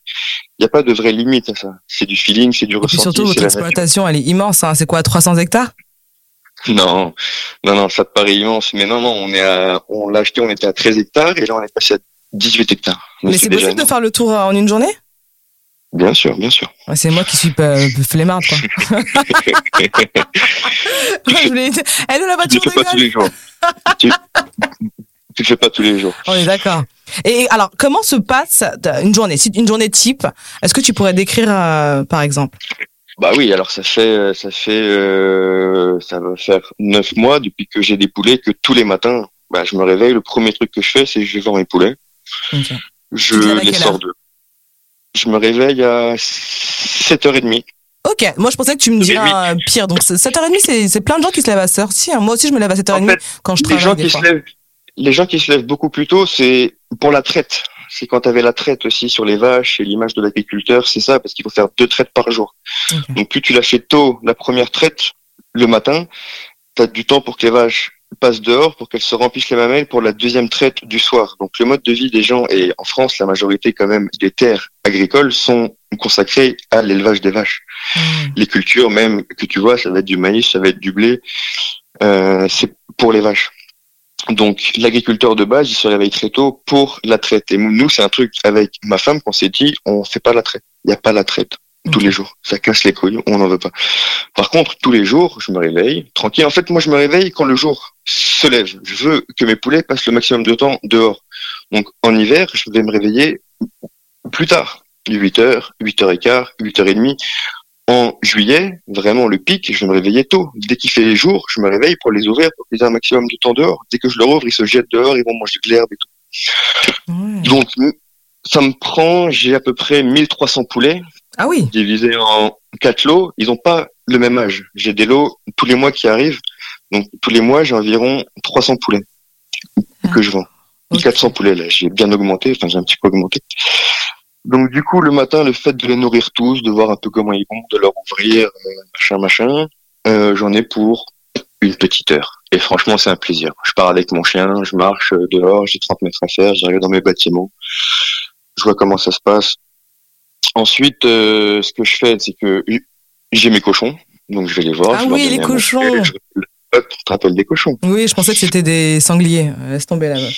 S3: il n'y a pas de vraie limite à ça. C'est du feeling, c'est du
S2: Et
S3: ressenti.
S2: surtout,
S3: c'est
S2: votre exploitation, elle est immense. Hein. C'est quoi, 300 hectares?
S3: Non, non, non, ça te paraît immense, mais non, non, on est à, on l'a acheté, on était à 13 hectares et là on est passé à 18 hectares.
S2: Mais c'est possible de faire le tour euh, en une journée?
S3: Bien sûr, bien sûr.
S2: Ouais, C'est moi qui suis euh, flemmarde, quoi. je voulais... Elle est la
S3: tu
S2: voiture
S3: le fais pas tous les jours. tu, tu fais pas tous les jours.
S2: On est d'accord. Et alors, comment se passe une journée? Une journée type, est-ce que tu pourrais décrire, euh, par exemple?
S3: Bah oui, alors ça fait, ça fait, euh, ça va faire neuf mois depuis que j'ai des poulets que tous les matins, bah, je me réveille, le premier truc que je fais, c'est que je voir mes poulets. Je
S2: Tu
S3: les sors de. Je me réveille à 7h30.
S2: Ok, moi je pensais que tu me dirais euh, pire. Donc c'est- 7h30, c'est c'est plein de gens qui se lèvent à cette heure-ci. hein. Moi aussi, je me lève à 7h30
S3: En fait,
S2: quand je
S3: les
S2: travaille
S3: gens qui se lèvent, les gens qui se lèvent beaucoup plus tôt, c'est pour la traite. c'est quand tu avais la traite aussi sur les vaches et l'image de l'agriculteur, c'est ça, parce qu'il faut faire deux traites par jour. Donc plus tu la fais tôt, la première traite, le matin, tu as du temps pour que les vaches passent dehors pour qu'elles se remplissent les mamelles pour la deuxième traite du soir. Donc le mode de vie des gens, et en France, la majorité quand même des terres agricoles sont consacrées à l'élevage des vaches. Mmh. Les cultures même que tu vois, ça va être du maïs, ça va être du blé, euh, c'est pour les vaches. Donc l'agriculteur de base, il se réveille très tôt pour la traite. Et nous, c'est un truc avec ma femme qu'on s'est dit, on fait pas la traite. Il n'y a pas la traite tous les jours. Ça casse les couilles, on n'en veut pas. Par contre, tous les jours, je me réveille tranquille. En fait, moi, je me réveille quand le jour se lève. Je veux que mes poulets passent le maximum de temps dehors. Donc en hiver, je vais me réveiller plus tard, 8h, 8h15, 8h30. En juillet, vraiment le pic, je me réveillais tôt. Dès qu'il fait les jours, je me réveille pour les ouvrir, pour qu'ils aient un maximum de temps dehors. Dès que je leur ouvre, ils se jettent dehors, ils vont manger de l'herbe et tout. Donc, ça me prend, j'ai à peu près 1300 poulets.
S2: Ah oui.
S3: Divisés en quatre lots. Ils n'ont pas le même âge. J'ai des lots tous les mois qui arrivent. Donc, tous les mois, j'ai environ 300 poulets que je vends. 400 poulets, là. J'ai bien augmenté. Enfin, j'ai un petit peu augmenté. Donc du coup, le matin, le fait de les nourrir tous, de voir un peu comment ils vont, de leur ouvrir, euh, machin, machin, euh, j'en ai pour une petite heure. Et franchement, c'est un plaisir. Je pars avec mon chien, je marche euh, dehors, j'ai 30 mètres à faire, j'arrive dans mes bâtiments, je vois comment ça se passe. Ensuite, euh, ce que je fais, c'est que j'ai mes cochons, donc je vais les voir.
S2: Ah oui, les cochons.
S3: Tu te rappelles des cochons
S2: Oui, je pensais que c'était des sangliers. Laisse tomber là-bas.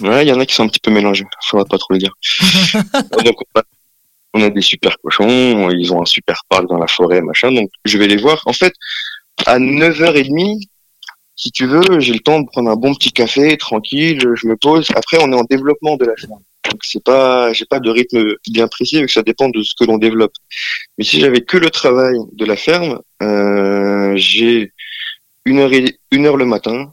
S3: Ouais, il y en a qui sont un petit peu mélangés. Faudra pas trop le dire. donc, on a des super cochons, ils ont un super parc dans la forêt, machin. Donc, je vais les voir. En fait, à 9h30, si tu veux, j'ai le temps de prendre un bon petit café, tranquille, je me pose. Après, on est en développement de la ferme. Donc, c'est pas, j'ai pas de rythme bien précis, que ça dépend de ce que l'on développe. Mais si j'avais que le travail de la ferme, euh, j'ai une heure et, une heure le matin,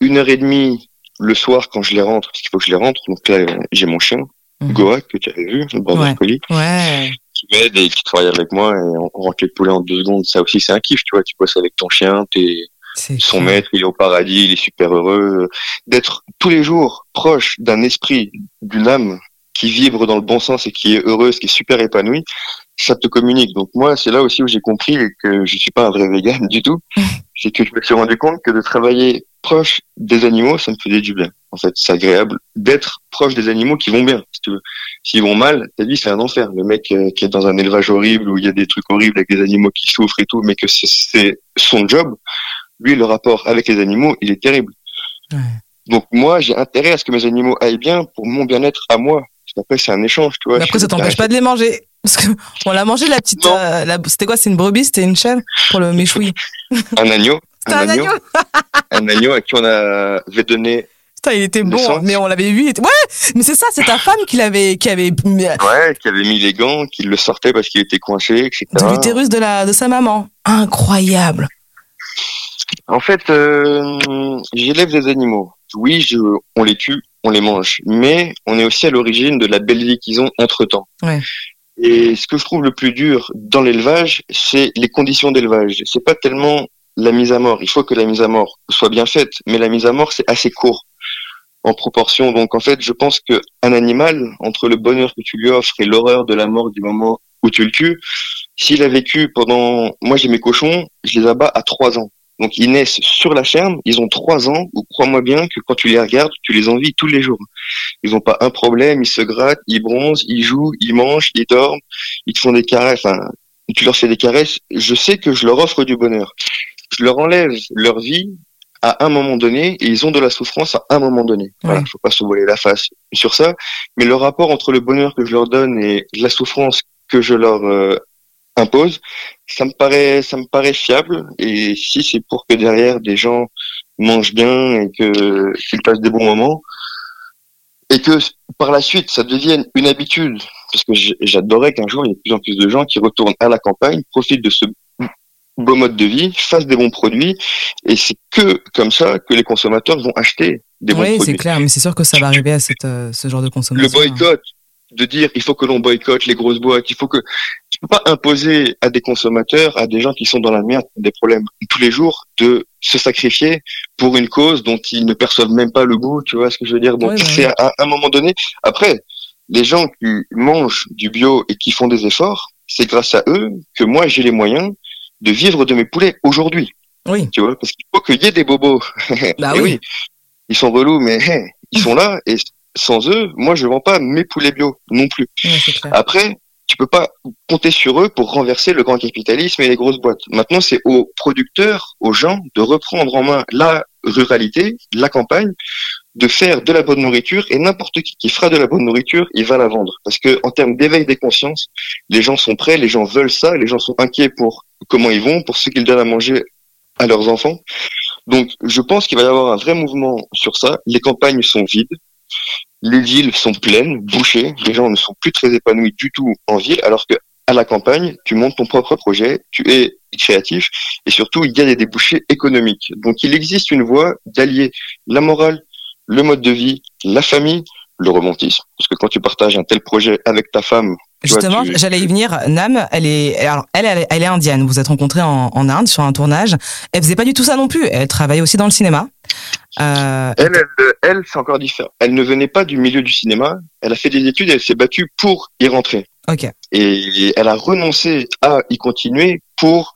S3: une heure et demie le soir quand je les rentre, parce qu'il faut que je les rentre, donc là j'ai mon chien, mmh. Goa, que tu avais vu, le border
S2: ouais. ouais.
S3: qui m'aide et qui travaille avec moi et on, rentre les poulets en deux secondes. Ça aussi c'est un kiff, tu vois, tu bosses avec ton chien, t'es son cool. maître, il est au paradis, il est super heureux. D'être tous les jours proche d'un esprit, d'une âme qui vibre dans le bon sens et qui est heureuse, qui est super épanouie, ça te communique. Donc moi, c'est là aussi où j'ai compris que je suis pas un vrai vegan du tout. c'est que je me suis rendu compte que de travailler proche des animaux, ça me faisait du bien. En fait, c'est agréable d'être proche des animaux qui vont bien. Si tu veux. S'ils vont mal, ta vie c'est un enfer. Le mec euh, qui est dans un élevage horrible où il y a des trucs horribles avec des animaux qui souffrent et tout, mais que c'est son job, lui le rapport avec les animaux, il est terrible. Ouais. Donc moi, j'ai intérêt à ce que mes animaux aillent bien pour mon bien-être à moi. Parce qu'après c'est un échange, tu vois.
S2: Mais après, ça t'empêche pas de les manger. Parce qu'on l'a mangé la petite. Euh, la... C'était quoi C'est une brebis C'était une chèvre pour le méchoui
S3: Un agneau.
S2: C'était un, un, agneau.
S3: un agneau à qui on avait donné.
S2: Putain, il était bon, mais on l'avait vu. Était... Ouais, mais c'est ça, c'est ta femme qui l'avait, qui avait.
S3: Ouais, qui avait mis les gants, qui le sortait parce qu'il était coincé, etc.
S2: De l'utérus de la, de sa maman. Incroyable.
S3: En fait, euh, j'élève des animaux. Oui, je, on les tue, on les mange, mais on est aussi à l'origine de la belle vie qu'ils ont entre temps.
S2: Ouais.
S3: Et ce que je trouve le plus dur dans l'élevage, c'est les conditions d'élevage. C'est pas tellement la mise à mort. Il faut que la mise à mort soit bien faite, mais la mise à mort, c'est assez court en proportion. Donc, en fait, je pense que un animal, entre le bonheur que tu lui offres et l'horreur de la mort du moment où tu le tues, s'il a vécu pendant, moi j'ai mes cochons, je les abats à trois ans. Donc ils naissent sur la ferme, ils ont trois ans, ou crois-moi bien que quand tu les regardes, tu les envies tous les jours. Ils n'ont pas un problème, ils se grattent, ils bronzent, ils jouent, ils mangent, ils dorment, ils te font des caresses, enfin, tu leur fais des caresses. Je sais que je leur offre du bonheur. Je leur enlève leur vie à un moment donné et ils ont de la souffrance à un moment donné. Voilà, faut pas se voiler la face sur ça. Mais le rapport entre le bonheur que je leur donne et la souffrance que je leur euh, impose, ça me paraît, ça me paraît fiable. Et si c'est pour que derrière des gens mangent bien et que qu'ils passent des bons moments, et que par la suite ça devienne une habitude, parce que j'adorais qu'un jour il y ait de plus en plus de gens qui retournent à la campagne, profitent de ce beau mode de vie, fassent des bons produits, et c'est que comme ça que les consommateurs vont acheter des bons
S2: oui,
S3: produits.
S2: Oui, c'est clair, mais c'est sûr que ça va arriver à cette, euh, ce genre de consommation.
S3: Le boycott, de dire il faut que l'on boycotte les grosses boîtes, il faut que tu peux pas imposer à des consommateurs, à des gens qui sont dans la merde, des problèmes tous les jours, de se sacrifier pour une cause dont ils ne perçoivent même pas le goût, tu vois ce que je veux dire? Donc c'est à, un moment donné. Après, les gens qui mangent du bio et qui font des efforts, c'est grâce à eux que moi j'ai les moyens de vivre de mes poulets aujourd'hui.
S2: Oui.
S3: Tu vois, parce qu'il faut qu'il y ait des bobos.
S2: Bah oui. oui.
S3: Ils sont relous, mais ils sont là et sans eux, moi je vends pas mes poulets bio non plus. Après, tu peux pas compter sur eux pour renverser le grand capitalisme et les grosses boîtes. Maintenant, c'est aux producteurs, aux gens de reprendre en main la ruralité, la campagne, de faire de la bonne nourriture et n'importe qui qui fera de la bonne nourriture, il va la vendre. Parce que en termes d'éveil des consciences, les gens sont prêts, les gens veulent ça, les gens sont inquiets pour comment ils vont, pour ce qu'ils donnent à manger à leurs enfants. Donc, je pense qu'il va y avoir un vrai mouvement sur ça. Les campagnes sont vides. Les villes sont pleines, bouchées. Les gens ne sont plus très épanouis du tout en ville, alors que à la campagne, tu montes ton propre projet, tu es créatif et surtout il y a des débouchés économiques. Donc il existe une voie d'allier la morale, le mode de vie, la famille, le romantisme. Parce que quand tu partages un tel projet avec ta femme,
S2: Justement, j'allais y venir. Nam, elle est, alors, elle, elle, est indienne. Vous êtes rencontrés en, en, Inde sur un tournage. Elle faisait pas du tout ça non plus. Elle travaillait aussi dans le cinéma.
S3: Euh... Elle, elle, elle c'est encore différent. Elle ne venait pas du milieu du cinéma. Elle a fait des études. Elle s'est battue pour y rentrer.
S2: Ok.
S3: Et elle a renoncé à y continuer pour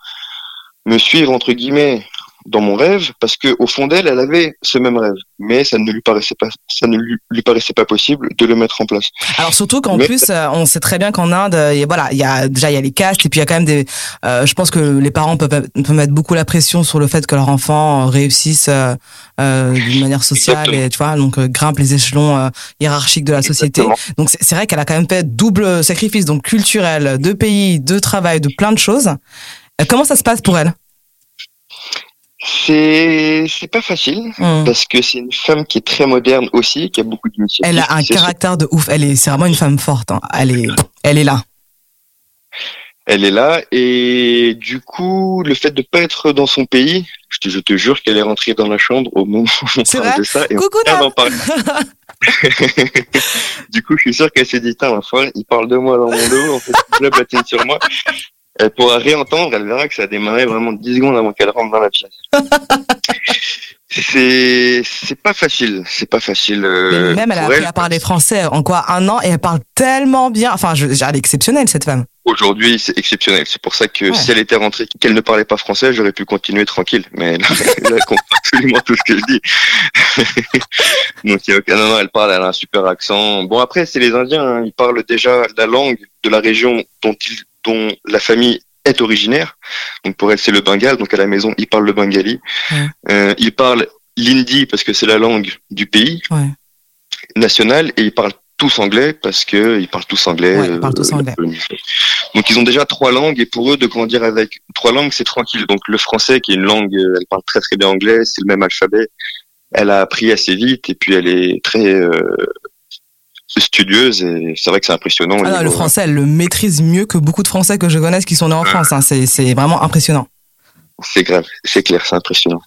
S3: me suivre entre guillemets dans mon rêve parce que au fond d'elle, elle avait ce même rêve, mais ça ne lui paraissait pas, ça ne lui, paraissait pas possible de le mettre en place.
S2: Alors surtout qu'en plus, euh, on sait très bien qu'en Inde, et voilà, il y a déjà il y a les castes et puis il y a quand même des, euh, je pense que les parents peuvent, peuvent mettre beaucoup la pression sur le fait que leur enfant réussisse euh, euh d'une manière sociale et tu vois donc grimpe les échelons hiérarchiques de la société. Donc c'est vrai qu'elle a quand même fait double sacrifice donc culturel, de pays, de travail, de plein de choses. Comment ça se passe pour elle?
S3: C'est c'est pas facile hmm. parce que c'est une femme qui est très moderne aussi, qui a beaucoup d'initiatives.
S2: Elle a un caractère de ouf. Elle est c'est vraiment une femme forte. Hein. Elle est elle est là.
S3: Elle est là et du coup le fait de pas être dans son pays, je te, je te jure qu'elle est rentrée dans la chambre au moment où on parle de ça
S2: et Coucou
S3: on parle. du coup je suis sûr qu'elle s'est dit tiens il parle de moi dans mon dos, en fait il sur moi elle pourra réentendre, elle verra que ça a démarré vraiment 10 secondes avant qu'elle rentre dans la pièce. c'est c'est pas facile, c'est pas facile. Euh,
S2: même elle a appris à parler français en quoi un an et elle parle tellement bien. Enfin, je, elle est exceptionnelle cette femme.
S3: Aujourd'hui, c'est exceptionnel. C'est pour ça que si elle était rentrée, qu'elle ne parlait pas français, j'aurais pu continuer tranquille. Mais là, elle comprend absolument tout ce que je dis. Donc, non, non, elle parle, elle a un super accent. Bon, après, c'est les Indiens. Hein. Ils parlent déjà la langue de la région dont ils dont la famille est originaire. Donc pour elle, c'est le Bengale. Donc à la maison, ils parlent le bengali. Euh, ils parlent l'hindi parce que c'est la langue du pays national et ils parlent tous anglais parce que ils parlent tous anglais.
S2: ils parlent tous anglais.
S3: Donc ils ont déjà trois langues et pour eux de grandir avec trois langues c'est tranquille. Donc le français qui est une langue, euh, elle parle très très bien anglais, c'est le même alphabet. Elle a appris assez vite et puis elle est très euh, studieuse et c'est vrai que c'est impressionnant.
S2: Ah le français, elle le maîtrise mieux que beaucoup de Français que je connaisse qui sont nés en France. Hein. C'est vraiment impressionnant.
S3: C'est grave, c'est clair, c'est impressionnant.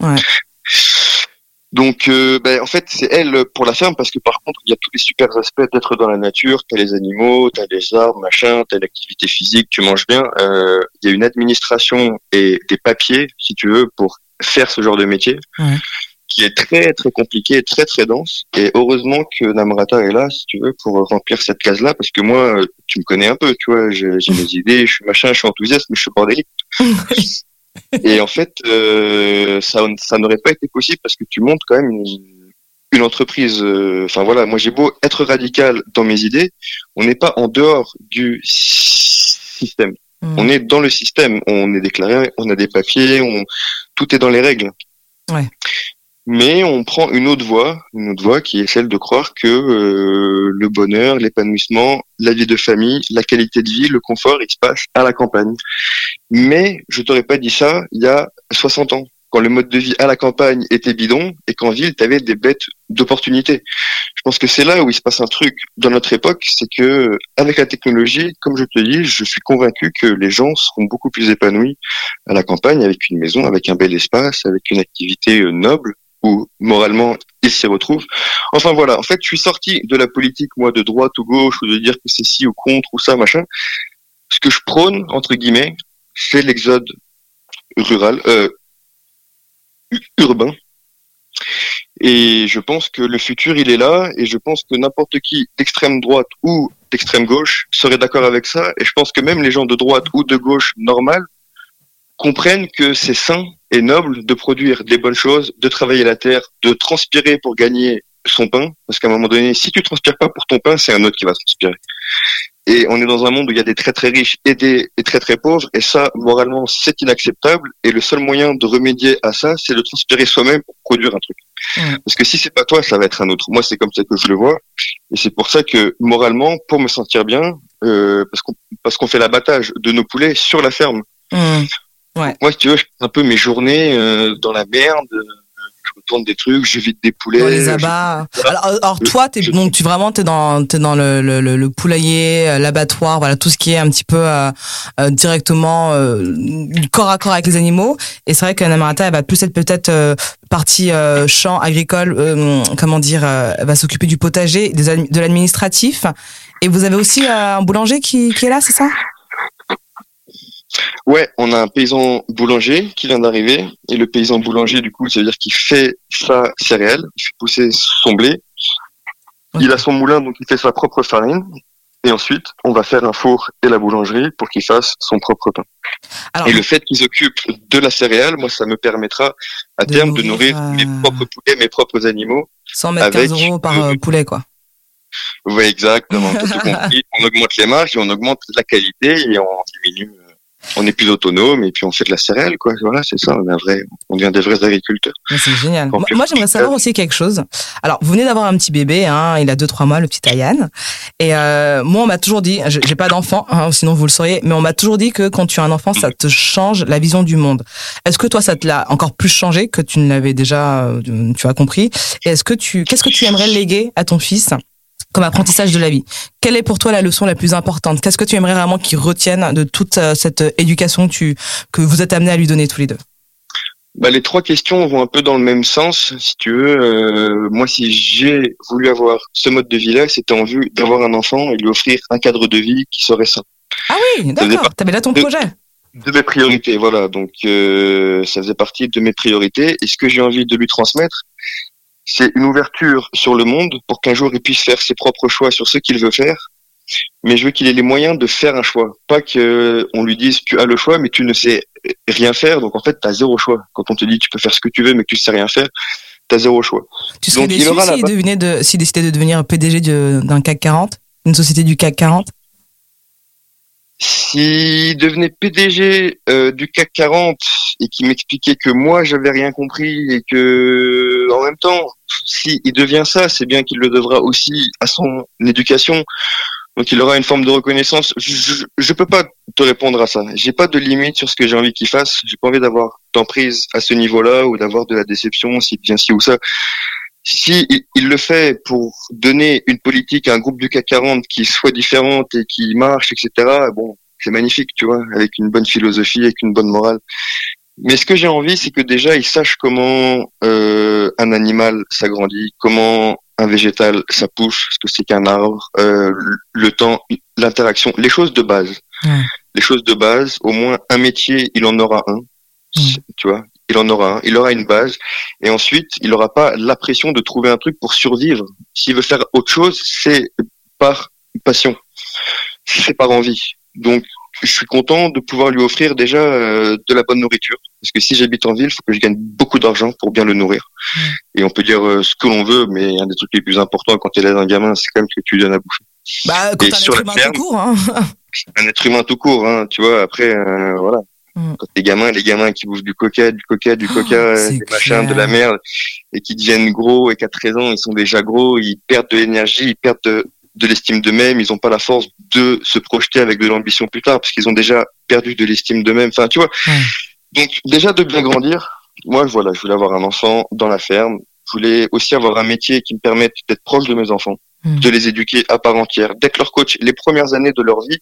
S3: Donc, euh, ben, en fait, c'est elle pour la ferme parce que par contre, il y a tous les super aspects d'être dans la nature. T'as les animaux, t'as les arbres, machin, t'as l'activité physique, tu manges bien. Euh, il y a une administration et des papiers, si tu veux, pour faire ce genre de métier. Ouais qui est très très compliqué, très très dense. Et heureusement que Namrata est là, si tu veux, pour remplir cette case-là, parce que moi, tu me connais un peu, tu vois, j'ai mes idées, je suis machin, je suis enthousiaste, mais je suis bordélique. et en fait, euh, ça, ça n'aurait pas été possible parce que tu montes quand même une, une entreprise. Euh, enfin voilà, moi j'ai beau être radical dans mes idées, on n'est pas en dehors du système. Hmm. On est dans le système, on est déclaré, on a des papiers, on, tout est dans les règles.
S2: Ouais
S3: mais on prend une autre voie, une autre voie qui est celle de croire que euh, le bonheur, l'épanouissement, la vie de famille, la qualité de vie, le confort, il se passe à la campagne. Mais je t'aurais pas dit ça il y a 60 ans, quand le mode de vie à la campagne était bidon et qu'en ville, tu avais des bêtes d'opportunités. Je pense que c'est là où il se passe un truc dans notre époque, c'est que avec la technologie, comme je te dis, je suis convaincu que les gens seront beaucoup plus épanouis à la campagne avec une maison, avec un bel espace, avec une activité euh, noble où moralement il s'y retrouve. Enfin voilà, en fait, je suis sorti de la politique, moi, de droite ou gauche, ou de dire que c'est ci ou contre ou ça, machin. Ce que je prône, entre guillemets, c'est l'exode rural, euh, urbain. Et je pense que le futur, il est là, et je pense que n'importe qui d'extrême droite ou d'extrême gauche serait d'accord avec ça, et je pense que même les gens de droite ou de gauche normales comprennent que c'est sain et noble de produire des bonnes choses, de travailler la terre, de transpirer pour gagner son pain, parce qu'à un moment donné, si tu transpires pas pour ton pain, c'est un autre qui va transpirer. Et on est dans un monde où il y a des très très riches et des très très pauvres, et ça, moralement, c'est inacceptable. Et le seul moyen de remédier à ça, c'est de transpirer soi-même pour produire un truc. Parce que si c'est pas toi, ça va être un autre. Moi, c'est comme ça que je le vois, et c'est pour ça que moralement, pour me sentir bien, euh, parce qu'on parce qu'on fait l'abattage de nos poulets sur la ferme.
S2: Mmh. Ouais.
S3: Moi, si tu veux, je passe un peu mes journées euh, dans la merde. euh, Je retourne des trucs, j'évite des poulets.
S2: Dans les abats. Alors, alors toi, t'es
S3: Je-
S2: donc tu vraiment t'es dans t'es dans le, le, le, le poulailler, euh, l'abattoir, voilà tout ce qui est un petit peu euh, euh, directement euh, corps à corps avec les animaux. Et c'est vrai que Namarata, elle va plus être peut-être euh, partie euh, champ agricole, euh, comment dire, euh, elle va s'occuper du potager, des de l'administratif. Et vous avez aussi euh, un boulanger qui, qui est là, c'est ça?
S3: Ouais, on a un paysan boulanger qui vient d'arriver. Et le paysan boulanger, du coup, ça veut dire qu'il fait sa céréale, il fait pousser son blé. Il a son moulin, donc il fait sa propre farine. Et ensuite, on va faire un four et la boulangerie pour qu'il fasse son propre pain.
S2: Alors,
S3: Et le fait qu'ils s'occupent de la céréale, moi, ça me permettra à
S2: De
S3: terme de
S2: nourrir, euh,
S3: mes propres poulets, mes propres animaux.
S2: 100 mètres 15
S3: avec-
S2: euros par euh, poulet, quoi.
S3: Oui, exactement. T'as tout compris. On augmente les marges et on augmente la qualité et on diminue. On est plus autonome et puis on fait de la céréale, quoi. Voilà, c'est ça. On est un vrai, on devient des vrais agriculteurs.
S2: C'est génial. Moi, j'aimerais savoir aussi quelque chose. Alors, vous venez d'avoir un petit bébé, hein, il a deux trois mois, le petit Ayane. Et euh, moi, on m'a toujours dit, j'ai j'ai pas d'enfant, hein, sinon vous le sauriez, mais on m'a toujours dit que quand tu as un enfant, ça te change la vision du monde. Est-ce que toi, ça te l'a encore plus changé que tu ne l'avais déjà, euh, tu as compris? Et est-ce que tu, qu'est-ce que tu aimerais léguer à ton fils? Comme apprentissage de la vie Quelle est pour toi la leçon la plus importante? Qu'est-ce que tu aimerais vraiment qu'il retienne de toute euh, cette éducation que, tu, que vous êtes amenés à lui donner tous les deux?
S3: Bah, les trois questions vont un peu dans le même sens, si tu veux. Euh, moi, si j'ai voulu avoir ce mode de vie-là, c'était en vue d'avoir un enfant et lui offrir un cadre de vie qui serait ça.
S2: Ah oui, d'accord. T'avais là ton
S3: de-
S2: projet.
S3: De mes priorités, voilà. Donc, euh, ça faisait partie de mes priorités. Et ce que j'ai envie de lui transmettre, c'est une ouverture sur le monde pour qu'un jour il puisse faire ses propres choix sur ce qu'il veut faire. Mais je veux qu'il ait les moyens de faire un choix. Pas que on lui dise tu as le choix, mais tu ne sais rien faire. Donc en fait, tu as zéro choix. Quand on te dit tu peux faire ce que tu veux, mais que tu sais rien faire, tu as zéro choix.
S2: Tu serais
S3: Donc,
S2: déçu s'il
S3: ba-
S2: devenait de, s'il décidait de devenir PDG d'un CAC 40, une société du CAC 40
S3: S'il devenait PDG euh, du CAC 40 et qu'il m'expliquait que moi j'avais rien compris et que en même temps, s'il devient ça, c'est bien qu'il le devra aussi à son éducation. Donc il aura une forme de reconnaissance. Je, je peux pas te répondre à ça. J'ai pas de limite sur ce que j'ai envie qu'il fasse. J'ai pas envie d'avoir d'emprise à ce niveau-là ou d'avoir de la déception s'il devient ci ou ça. Si il le fait pour donner une politique à un groupe du CAC 40 qui soit différente et qui marche, etc. Bon, c'est magnifique, tu vois, avec une bonne philosophie, avec une bonne morale. Mais ce que j'ai envie, c'est que déjà il sache comment euh, un animal s'agrandit, comment un végétal ça pousse, ce que c'est qu'un arbre, euh, le temps, l'interaction, les choses de base.
S2: Ouais.
S3: Les choses de base, au moins un métier, il en aura un.
S2: Mm.
S3: Tu vois, il en aura un, il aura une base, et ensuite il n'aura pas la pression de trouver un truc pour survivre. S'il veut faire autre chose, c'est par passion, c'est par envie. Donc je suis content de pouvoir lui offrir déjà euh, de la bonne nourriture. Parce que si j'habite en ville, il faut que je gagne beaucoup d'argent pour bien le nourrir.
S2: Mm.
S3: Et on peut dire euh, ce que l'on veut, mais un des trucs les plus importants quand tu es un gamin, c'est quand même que tu lui donnes à bouffer.
S2: Bah, quand
S3: Et
S2: t'as un
S3: sur
S2: être humain tout court, hein.
S3: Un être humain tout court, hein, tu vois. Après, euh, voilà.
S2: Mm.
S3: Quand t'es gamin, les gamins qui bouffent du coca, du coca, du
S2: Oh,
S3: coca,
S2: c'est
S3: des machins, de la merde, et qui deviennent gros et qu'à 13 ans, ils sont déjà gros, ils perdent de l'énergie, ils perdent de, de l'estime d'eux-mêmes, ils n'ont pas la force de se projeter avec de l'ambition plus tard, parce qu'ils ont déjà perdu de l'estime d'eux-mêmes. Enfin, tu vois. Donc, déjà de bien grandir, moi, voilà, je voulais avoir un enfant dans la ferme. Je voulais aussi avoir un métier qui me permette d'être proche de mes enfants,
S2: Mm.
S3: de les éduquer à part entière, d'être leur coach. Les premières années de leur vie,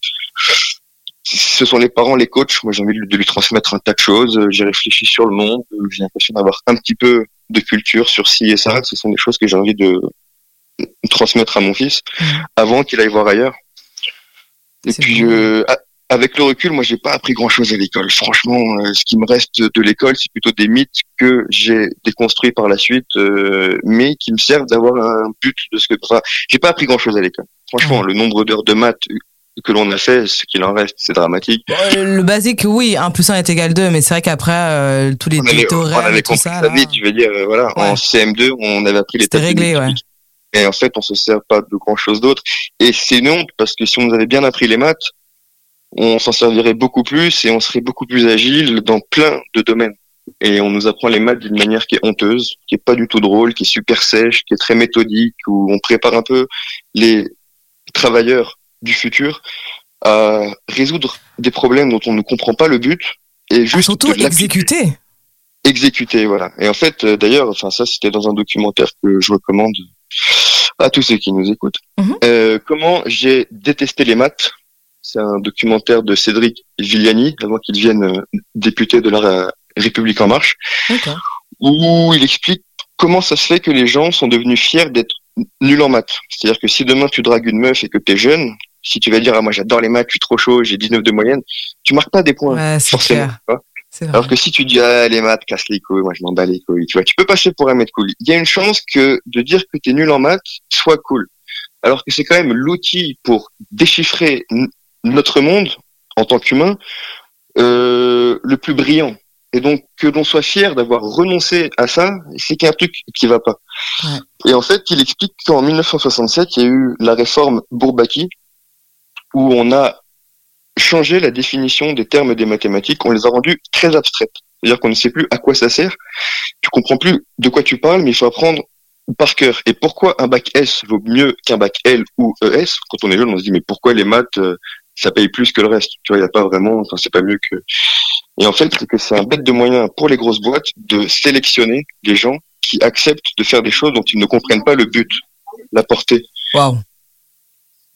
S3: ce sont les parents, les coachs. Moi, j'ai envie de lui- transmettre un tas de choses. J'ai réfléchi sur le monde. J'ai l'impression d'avoir un petit peu de culture sur ci et ça. Ce sont des choses que j'ai envie de transmettre à mon fils mmh. avant qu'il aille voir ailleurs. Et puis, euh, avec le recul, moi, j'ai pas appris grand-chose à l'école. Franchement, euh, ce qui me reste de l'école, c'est plutôt des mythes que j'ai déconstruits par la suite, euh, mais qui me servent d'avoir un but de ce que. Enfin, j'ai pas appris grand-chose à l'école. Franchement, le nombre d'heures de maths que l'on a fait, ce qu'il en reste, c'est dramatique.
S2: Le basique, oui, 1 plus 1 est égal 2, mais c'est vrai qu'après, euh, tous les tutoriels et tout ça.
S3: Là... Vite, je veux dire, voilà, en CM2, on avait appris les
S2: C'était réglé, ouais.
S3: Et en fait, on se sert pas de grand chose d'autre. Et c'est une honte parce que si on nous avait bien appris les maths, on s'en servirait beaucoup plus et on serait beaucoup plus agile dans plein de domaines. Et on nous apprend les maths d'une manière qui est honteuse, qui est pas du tout drôle, qui est super sèche, qui est très méthodique, où on prépare un peu les travailleurs du futur à résoudre des problèmes dont on ne comprend pas le but et ah, juste
S2: surtout exécuter.
S3: Exécuter, voilà. Et en fait, euh, d'ailleurs, enfin ça, c'était dans un documentaire que je recommande à tous ceux qui nous écoutent. Mhm. euh, comment j'ai détesté les maths? C'est un documentaire de Cédric Villani, avant qu'il devienne euh, député de la euh, République en marche, où il explique comment ça se fait que les gens sont devenus fiers d'être nuls en maths. C'est-à-dire que si demain tu dragues une meuf et que tu es jeune, si tu vas dire ah moi j'adore les maths, je suis trop chaud, j'ai 19 de moyenne, tu marques pas des points forcément. Alors que si tu dis ah les maths casse les couilles, moi je m'en bats les couilles, tu vois, tu peux passer pour un mec cool. Il y a une chance que de dire que tu es nul en maths soit cool. Alors que c'est quand même l'outil pour déchiffrer notre monde, en tant qu'humain, euh, le plus brillant. Et donc que l'on soit fier d'avoir renoncé à ça, c'est qu'il y a un truc qui va pas. Et en fait, il explique qu'en 1967, il y a eu la réforme Bourbaki, où on a changé la définition des termes des mathématiques, on les a rendus très abstraites. C'est-à-dire qu'on ne sait plus à quoi ça sert, tu comprends plus de quoi tu parles, mais il faut apprendre par cœur. Et pourquoi un bac S vaut mieux qu'un bac L ou ES Quand on est jeune, on se dit mais pourquoi les maths euh, ça paye plus que le reste? Tu vois, il n'y a pas vraiment, enfin, c'est pas mieux que. Et en fait, c'est que c'est un bête de moyen pour les grosses boîtes de sélectionner des gens qui acceptent de faire des choses dont ils ne comprennent pas le but, la portée.
S2: Waouh.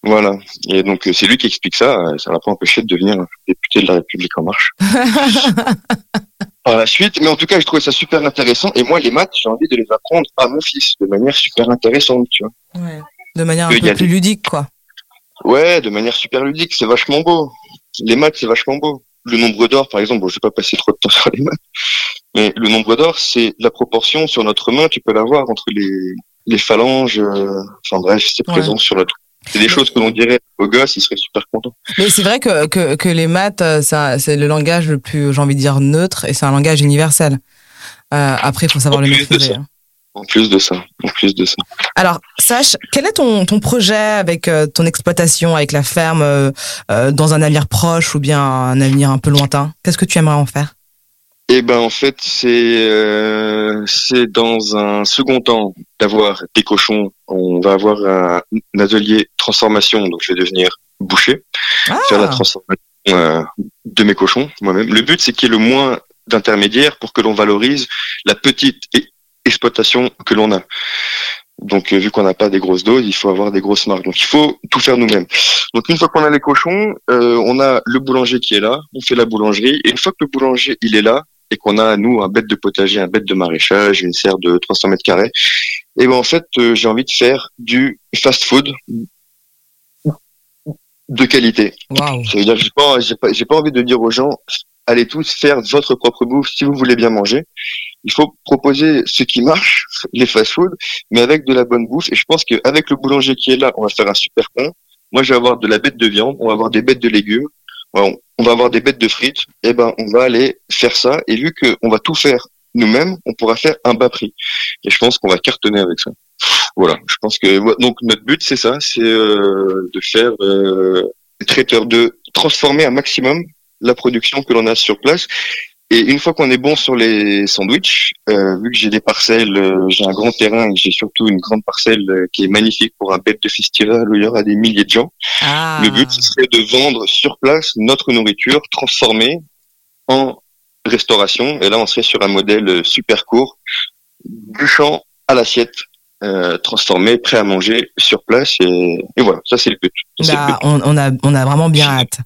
S3: Voilà. Et donc, c'est lui qui explique ça. Ça l'a pas empêché de devenir député de la République en marche. Par la suite. Mais en tout cas, je trouvais ça super intéressant. Et moi, les maths, j'ai envie de les apprendre à mon fils de manière super intéressante, tu vois.
S2: Ouais. De manière un peu plus ludique, quoi.
S3: Ouais, de manière super ludique, c'est vachement beau. Les maths, c'est vachement beau. Le nombre d'or, par exemple, bon, je vais pas passer trop de temps sur les maths, mais le nombre d'or, c'est la proportion sur notre main, tu peux l'avoir entre les, les phalanges, euh, enfin bref, c'est présent sur notre c'est des choses que l'on dirait aux gosses, ils seraient super contents.
S2: Mais c'est vrai que, que, que les maths, euh, c'est le langage le plus, j'ai envie de dire, neutre, et c'est un langage universel. Euh, après, il faut savoir le maîtriser.
S3: En plus de ça, en plus de ça.
S2: Alors, sache, quel est ton, ton projet avec euh, ton exploitation, avec la ferme, euh, dans un avenir proche ou bien un avenir un peu lointain? Qu'est-ce que tu aimerais en faire?
S3: Eh ben, en fait, c'est c'est dans un second temps d'avoir des cochons. On va avoir un, atelier transformation, donc je vais devenir boucher, ah. faire la transformation de mes cochons moi-même. Le but, c'est qu'il y ait le moins d'intermédiaires pour que l'on valorise la petite et exploitation que l'on a. Donc, euh, vu qu'on n'a pas des grosses doses, il faut avoir des grosses marques. Donc, il faut tout faire nous-mêmes. Donc, une fois qu'on a les cochons, euh, on a le boulanger qui est là, on fait la boulangerie. Et une fois que le boulanger il est là et qu'on a nous un bête de potager, un bête de maraîchage, une serre de 300 mètres carrés, et ben en fait, euh, j'ai envie de faire du fast-food de qualité.
S2: Wow.
S3: Ça veut dire, j'ai pas, j'ai pas, j'ai pas envie de dire aux gens, allez tous faire votre propre bouffe si vous voulez bien manger. Il faut proposer ce qui marche, les fast-food, mais avec de la bonne bouffe. Et je pense qu'avec le boulanger qui est là, on va faire un super pont. Moi, je vais avoir de la bête de viande, on va avoir des bêtes de légumes, on va avoir des bêtes de frites. Eh ben, on va aller faire ça. Et vu qu'on va tout faire nous-mêmes, on pourra faire un bas prix. Et je pense qu'on va cartonner avec ça. Voilà. Je pense que donc notre but c'est ça, c'est euh, de faire euh, de transformer un maximum la production que l'on a sur place et une fois qu'on est bon sur les sandwichs, euh, vu que j'ai des parcelles, euh, j'ai un grand terrain et j'ai surtout une grande parcelle euh, qui est magnifique pour un bête de festival où il y aura des milliers de gens,
S2: ah.
S3: le but serait de vendre sur place notre nourriture transformée en restauration. Et là, on serait sur un modèle super court, du champ à l'assiette euh, transformé, prêt à manger sur place. Et, voilà, ça c'est le but.
S2: Bah, On, a, on a vraiment bien hâte.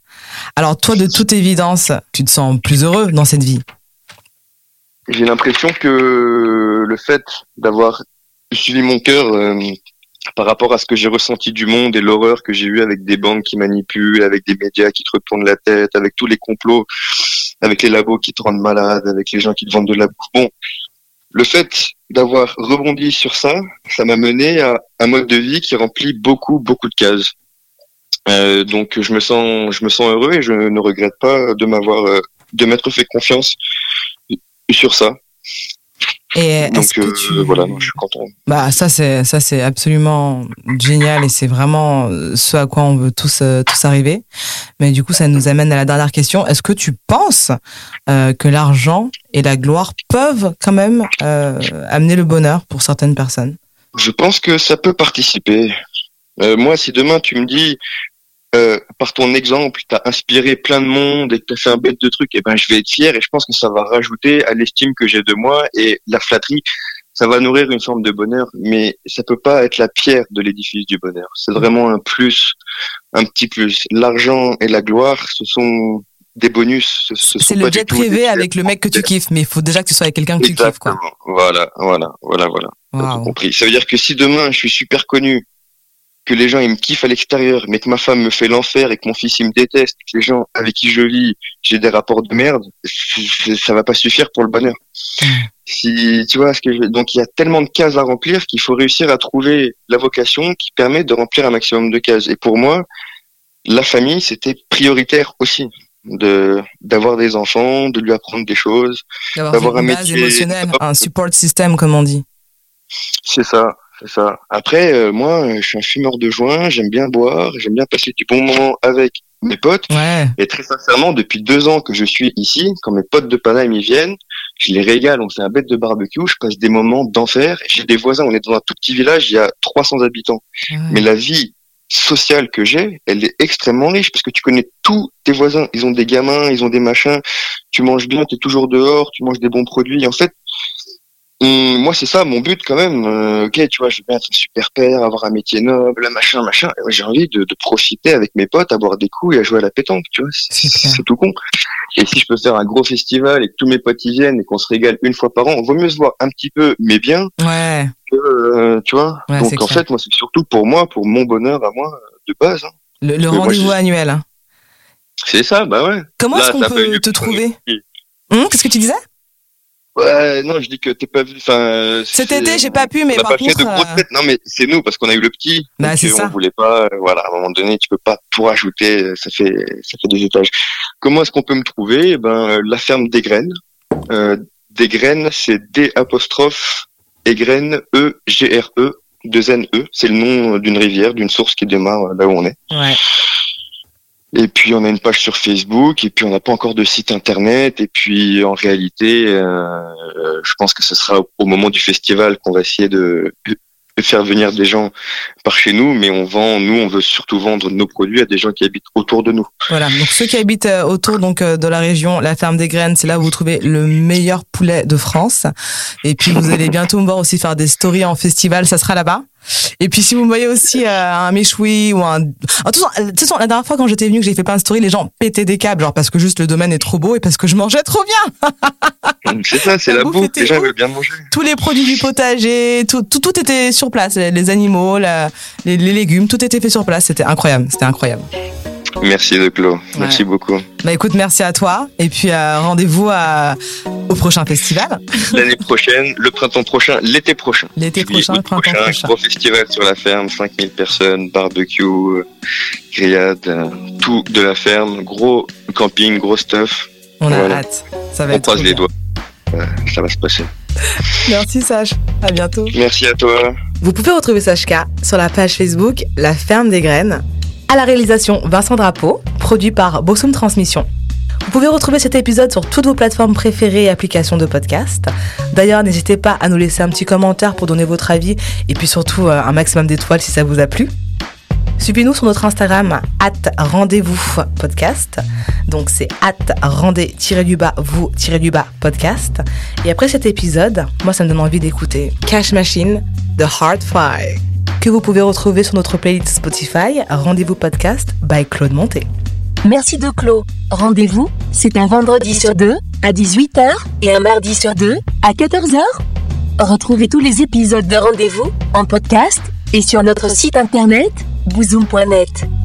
S2: Alors toi, de toute évidence, tu te sens plus heureux dans cette vie?
S3: J'ai l'impression que le fait d'avoir suivi mon cœur euh, par rapport à ce que j'ai ressenti du monde et l'horreur que j'ai eue avec des banques qui manipulent, avec des médias qui te retournent la tête, avec tous les complots, avec les labos qui te rendent malade, avec les gens qui te vendent de la bouffe. Bon, le fait d'avoir rebondi sur ça, ça m'a mené à un mode de vie qui remplit beaucoup, beaucoup de cases. Euh, donc je me sens, heureux et je ne regrette pas de m'avoir, euh, de m'être fait confiance sur ça.
S2: Et
S3: Donc
S2: que
S3: euh,
S2: tu...
S3: voilà, non, je suis content.
S2: Bah ça c'est ça c'est absolument génial et c'est vraiment ce à quoi on veut tous euh, tous arriver. Mais du coup ça nous amène à la dernière question. Est-ce que tu penses euh, que l'argent et la gloire peuvent quand même euh, amener le bonheur pour certaines personnes?
S3: Je pense que ça peut participer. Euh, moi, si demain tu me dis, euh, par ton exemple, tu as inspiré plein de monde et que tu as fait un bête de trucs, eh ben, je vais être fier et je pense que ça va rajouter à l'estime que j'ai de moi et la flatterie. Ça va nourrir une forme de bonheur, mais ça peut pas être la pierre de l'édifice du bonheur. C'est vraiment un plus, un petit plus. L'argent et la gloire, ce sont des bonus. Ce, ce
S2: C'est le jet privé avec le mec que tu kiffes, mais il faut déjà que tu sois avec quelqu'un que tu kiffes quoi.
S3: Voilà, voilà, voilà, voilà. T'as
S2: Waouh.
S3: compris. Ça veut dire que si demain je suis super connu, que les gens ils me kiffent à l'extérieur, mais que ma femme me fait l'enfer et que mon fils il me déteste, que les gens avec qui je vis, j'ai des rapports de merde, ça va pas suffire pour le bonheur. Si tu vois ce que je veux- donc il y a tellement de cases à remplir qu'il faut réussir à trouver la vocation qui permet de remplir un maximum de cases. Et pour moi, la famille c'était prioritaire aussi de d'avoir des enfants, de lui apprendre des choses.
S2: D'avoir
S3: un métier-
S2: un support system comme on dit.
S3: C'est ça, c'est ça. Après, euh, moi, euh, je suis un fumeur de joint, j'aime bien boire, j'aime bien passer du bon moment avec mes potes.
S2: Ouais.
S3: Et très sincèrement, depuis deux ans que je suis ici, quand mes potes de Paname y viennent, je les régale, on fait un bête de barbecue, je passe des moments d'enfer. J'ai des voisins, on est dans un tout petit village, il y a 300 habitants.
S2: Ouais.
S3: Mais la vie sociale que j'ai, elle est extrêmement riche parce que tu connais tous tes voisins. Ils ont des gamins, ils ont des machins. Tu manges bien, tu es toujours dehors, tu manges des bons produits. En fait, hum, moi, c'est ça mon but quand même. Euh, ok, tu vois, je veux bien être un super père, avoir un métier noble, machin, machin. J'ai envie de, de profiter avec mes potes, à boire des coups et à jouer à la pétanque. Tu vois,
S2: C'est
S3: tout con. Et si je peux faire un gros festival et que tous mes potes y viennent et qu'on se régale une fois par an, vaut mieux se voir un petit peu, mais bien,
S2: Ouais.
S3: que, euh, tu vois.
S2: Ouais,
S3: Donc en
S2: clair.
S3: fait, moi, c'est surtout pour moi, pour mon bonheur à moi de base. hein.
S2: Le, rendez-vous annuel. hein.
S3: C'est ça, bah ouais.
S2: Comment est-ce qu'on peut te trouver Hum, Qu'est-ce que tu disais?
S3: Ouais, non, je dis que t'es pas vu. Enfin,
S2: Cet été, j'ai pas pu, mais
S3: on
S2: par
S3: pas fait de grosses
S2: euh.
S3: Non, mais c'est nous parce qu'on a eu le petit.
S2: Bah, c'est
S3: euh,
S2: ça.
S3: On voulait pas. euh, Voilà, à un moment donné, tu peux pas tout rajouter. Ça fait, ça fait des étages. Comment est-ce qu'on peut me trouver? Eh Ben, la ferme des graines. Euh, des graines, c'est D apostrophe et graines E G R E 2 N E. C'est le nom d'une rivière, d'une source qui démarre là où on est.
S2: ouais.
S3: Et puis on a une page sur Facebook, et puis on n'a pas encore de site internet. Et puis en réalité, euh, je pense que ce sera au, moment du festival qu'on va essayer de, de faire venir des gens par chez nous. Mais on vend, nous, on veut surtout vendre nos produits à des gens qui habitent autour de nous.
S2: Voilà. Donc ceux qui habitent euh, autour donc euh, de la région, la ferme des graines, c'est là où vous trouvez le meilleur poulet de France. Et puis vous allez bientôt me voir aussi faire des stories en festival, ça sera là-bas? Et puis si vous me voyez aussi euh, un méchoui ou un... En tout cas, de toute façon, la dernière fois quand j'étais venue que j'ai fait plein de stories, les gens pétaient des câbles, genre parce que juste le domaine est trop beau et parce que je mangeais trop bien.
S3: C'est ça, c'est
S2: La
S3: la
S2: bouffe
S3: Les gens
S2: ouf.
S3: veulent bien manger.
S2: Tous les produits du potager, tout, tout, tout était sur place. Les animaux, la- les, les légumes, tout était fait sur place. C'était incroyable. C'était incroyable.
S3: Merci de Clos. Merci beaucoup.
S2: Bah écoute, merci à toi. Et puis euh, rendez-vous à- au prochain festival.
S3: L'année prochaine, le printemps prochain, l'été prochain.
S2: L'été prochain, le printemps prochain.
S3: Gros festival sur la ferme, 5000 personnes, barbecue, euh, grillade, euh, tout de la ferme, gros camping, gros stuff.
S2: On a
S3: Voilà.
S2: hâte. Ça va
S3: On
S2: être
S3: croise les
S2: bien.
S3: doigts. Euh, ça va se passer.
S2: Merci Sage. À bientôt.
S3: Merci à toi.
S2: Vous pouvez retrouver Sashka sur la page Facebook La Ferme des Graines. À la réalisation, Vincent Drapeau, produit par Bossum Transmission. Vous pouvez retrouver cet épisode sur toutes vos plateformes préférées et applications de podcast. D'ailleurs, n'hésitez pas à nous laisser un petit commentaire pour donner votre avis et puis surtout euh, un maximum d'étoiles si ça vous a plu. Suivez-nous sur notre Instagram, at rendez-vous podcast. Donc c'est at rendez-du-bas vous-du-bas podcast. Et après cet épisode, moi ça me donne envie d'écouter Cash Machine de Hardfire, que vous pouvez retrouver sur notre playlist Spotify Rendez-vous podcast by Claude Monté.
S1: Merci de Clos. Rendez-vous, c'est un vendredi sur deux, à 18h, et un mardi sur deux, à 14h. Retrouvez tous les épisodes de Rendez-vous, en podcast, et sur notre site internet, bouzoom.net.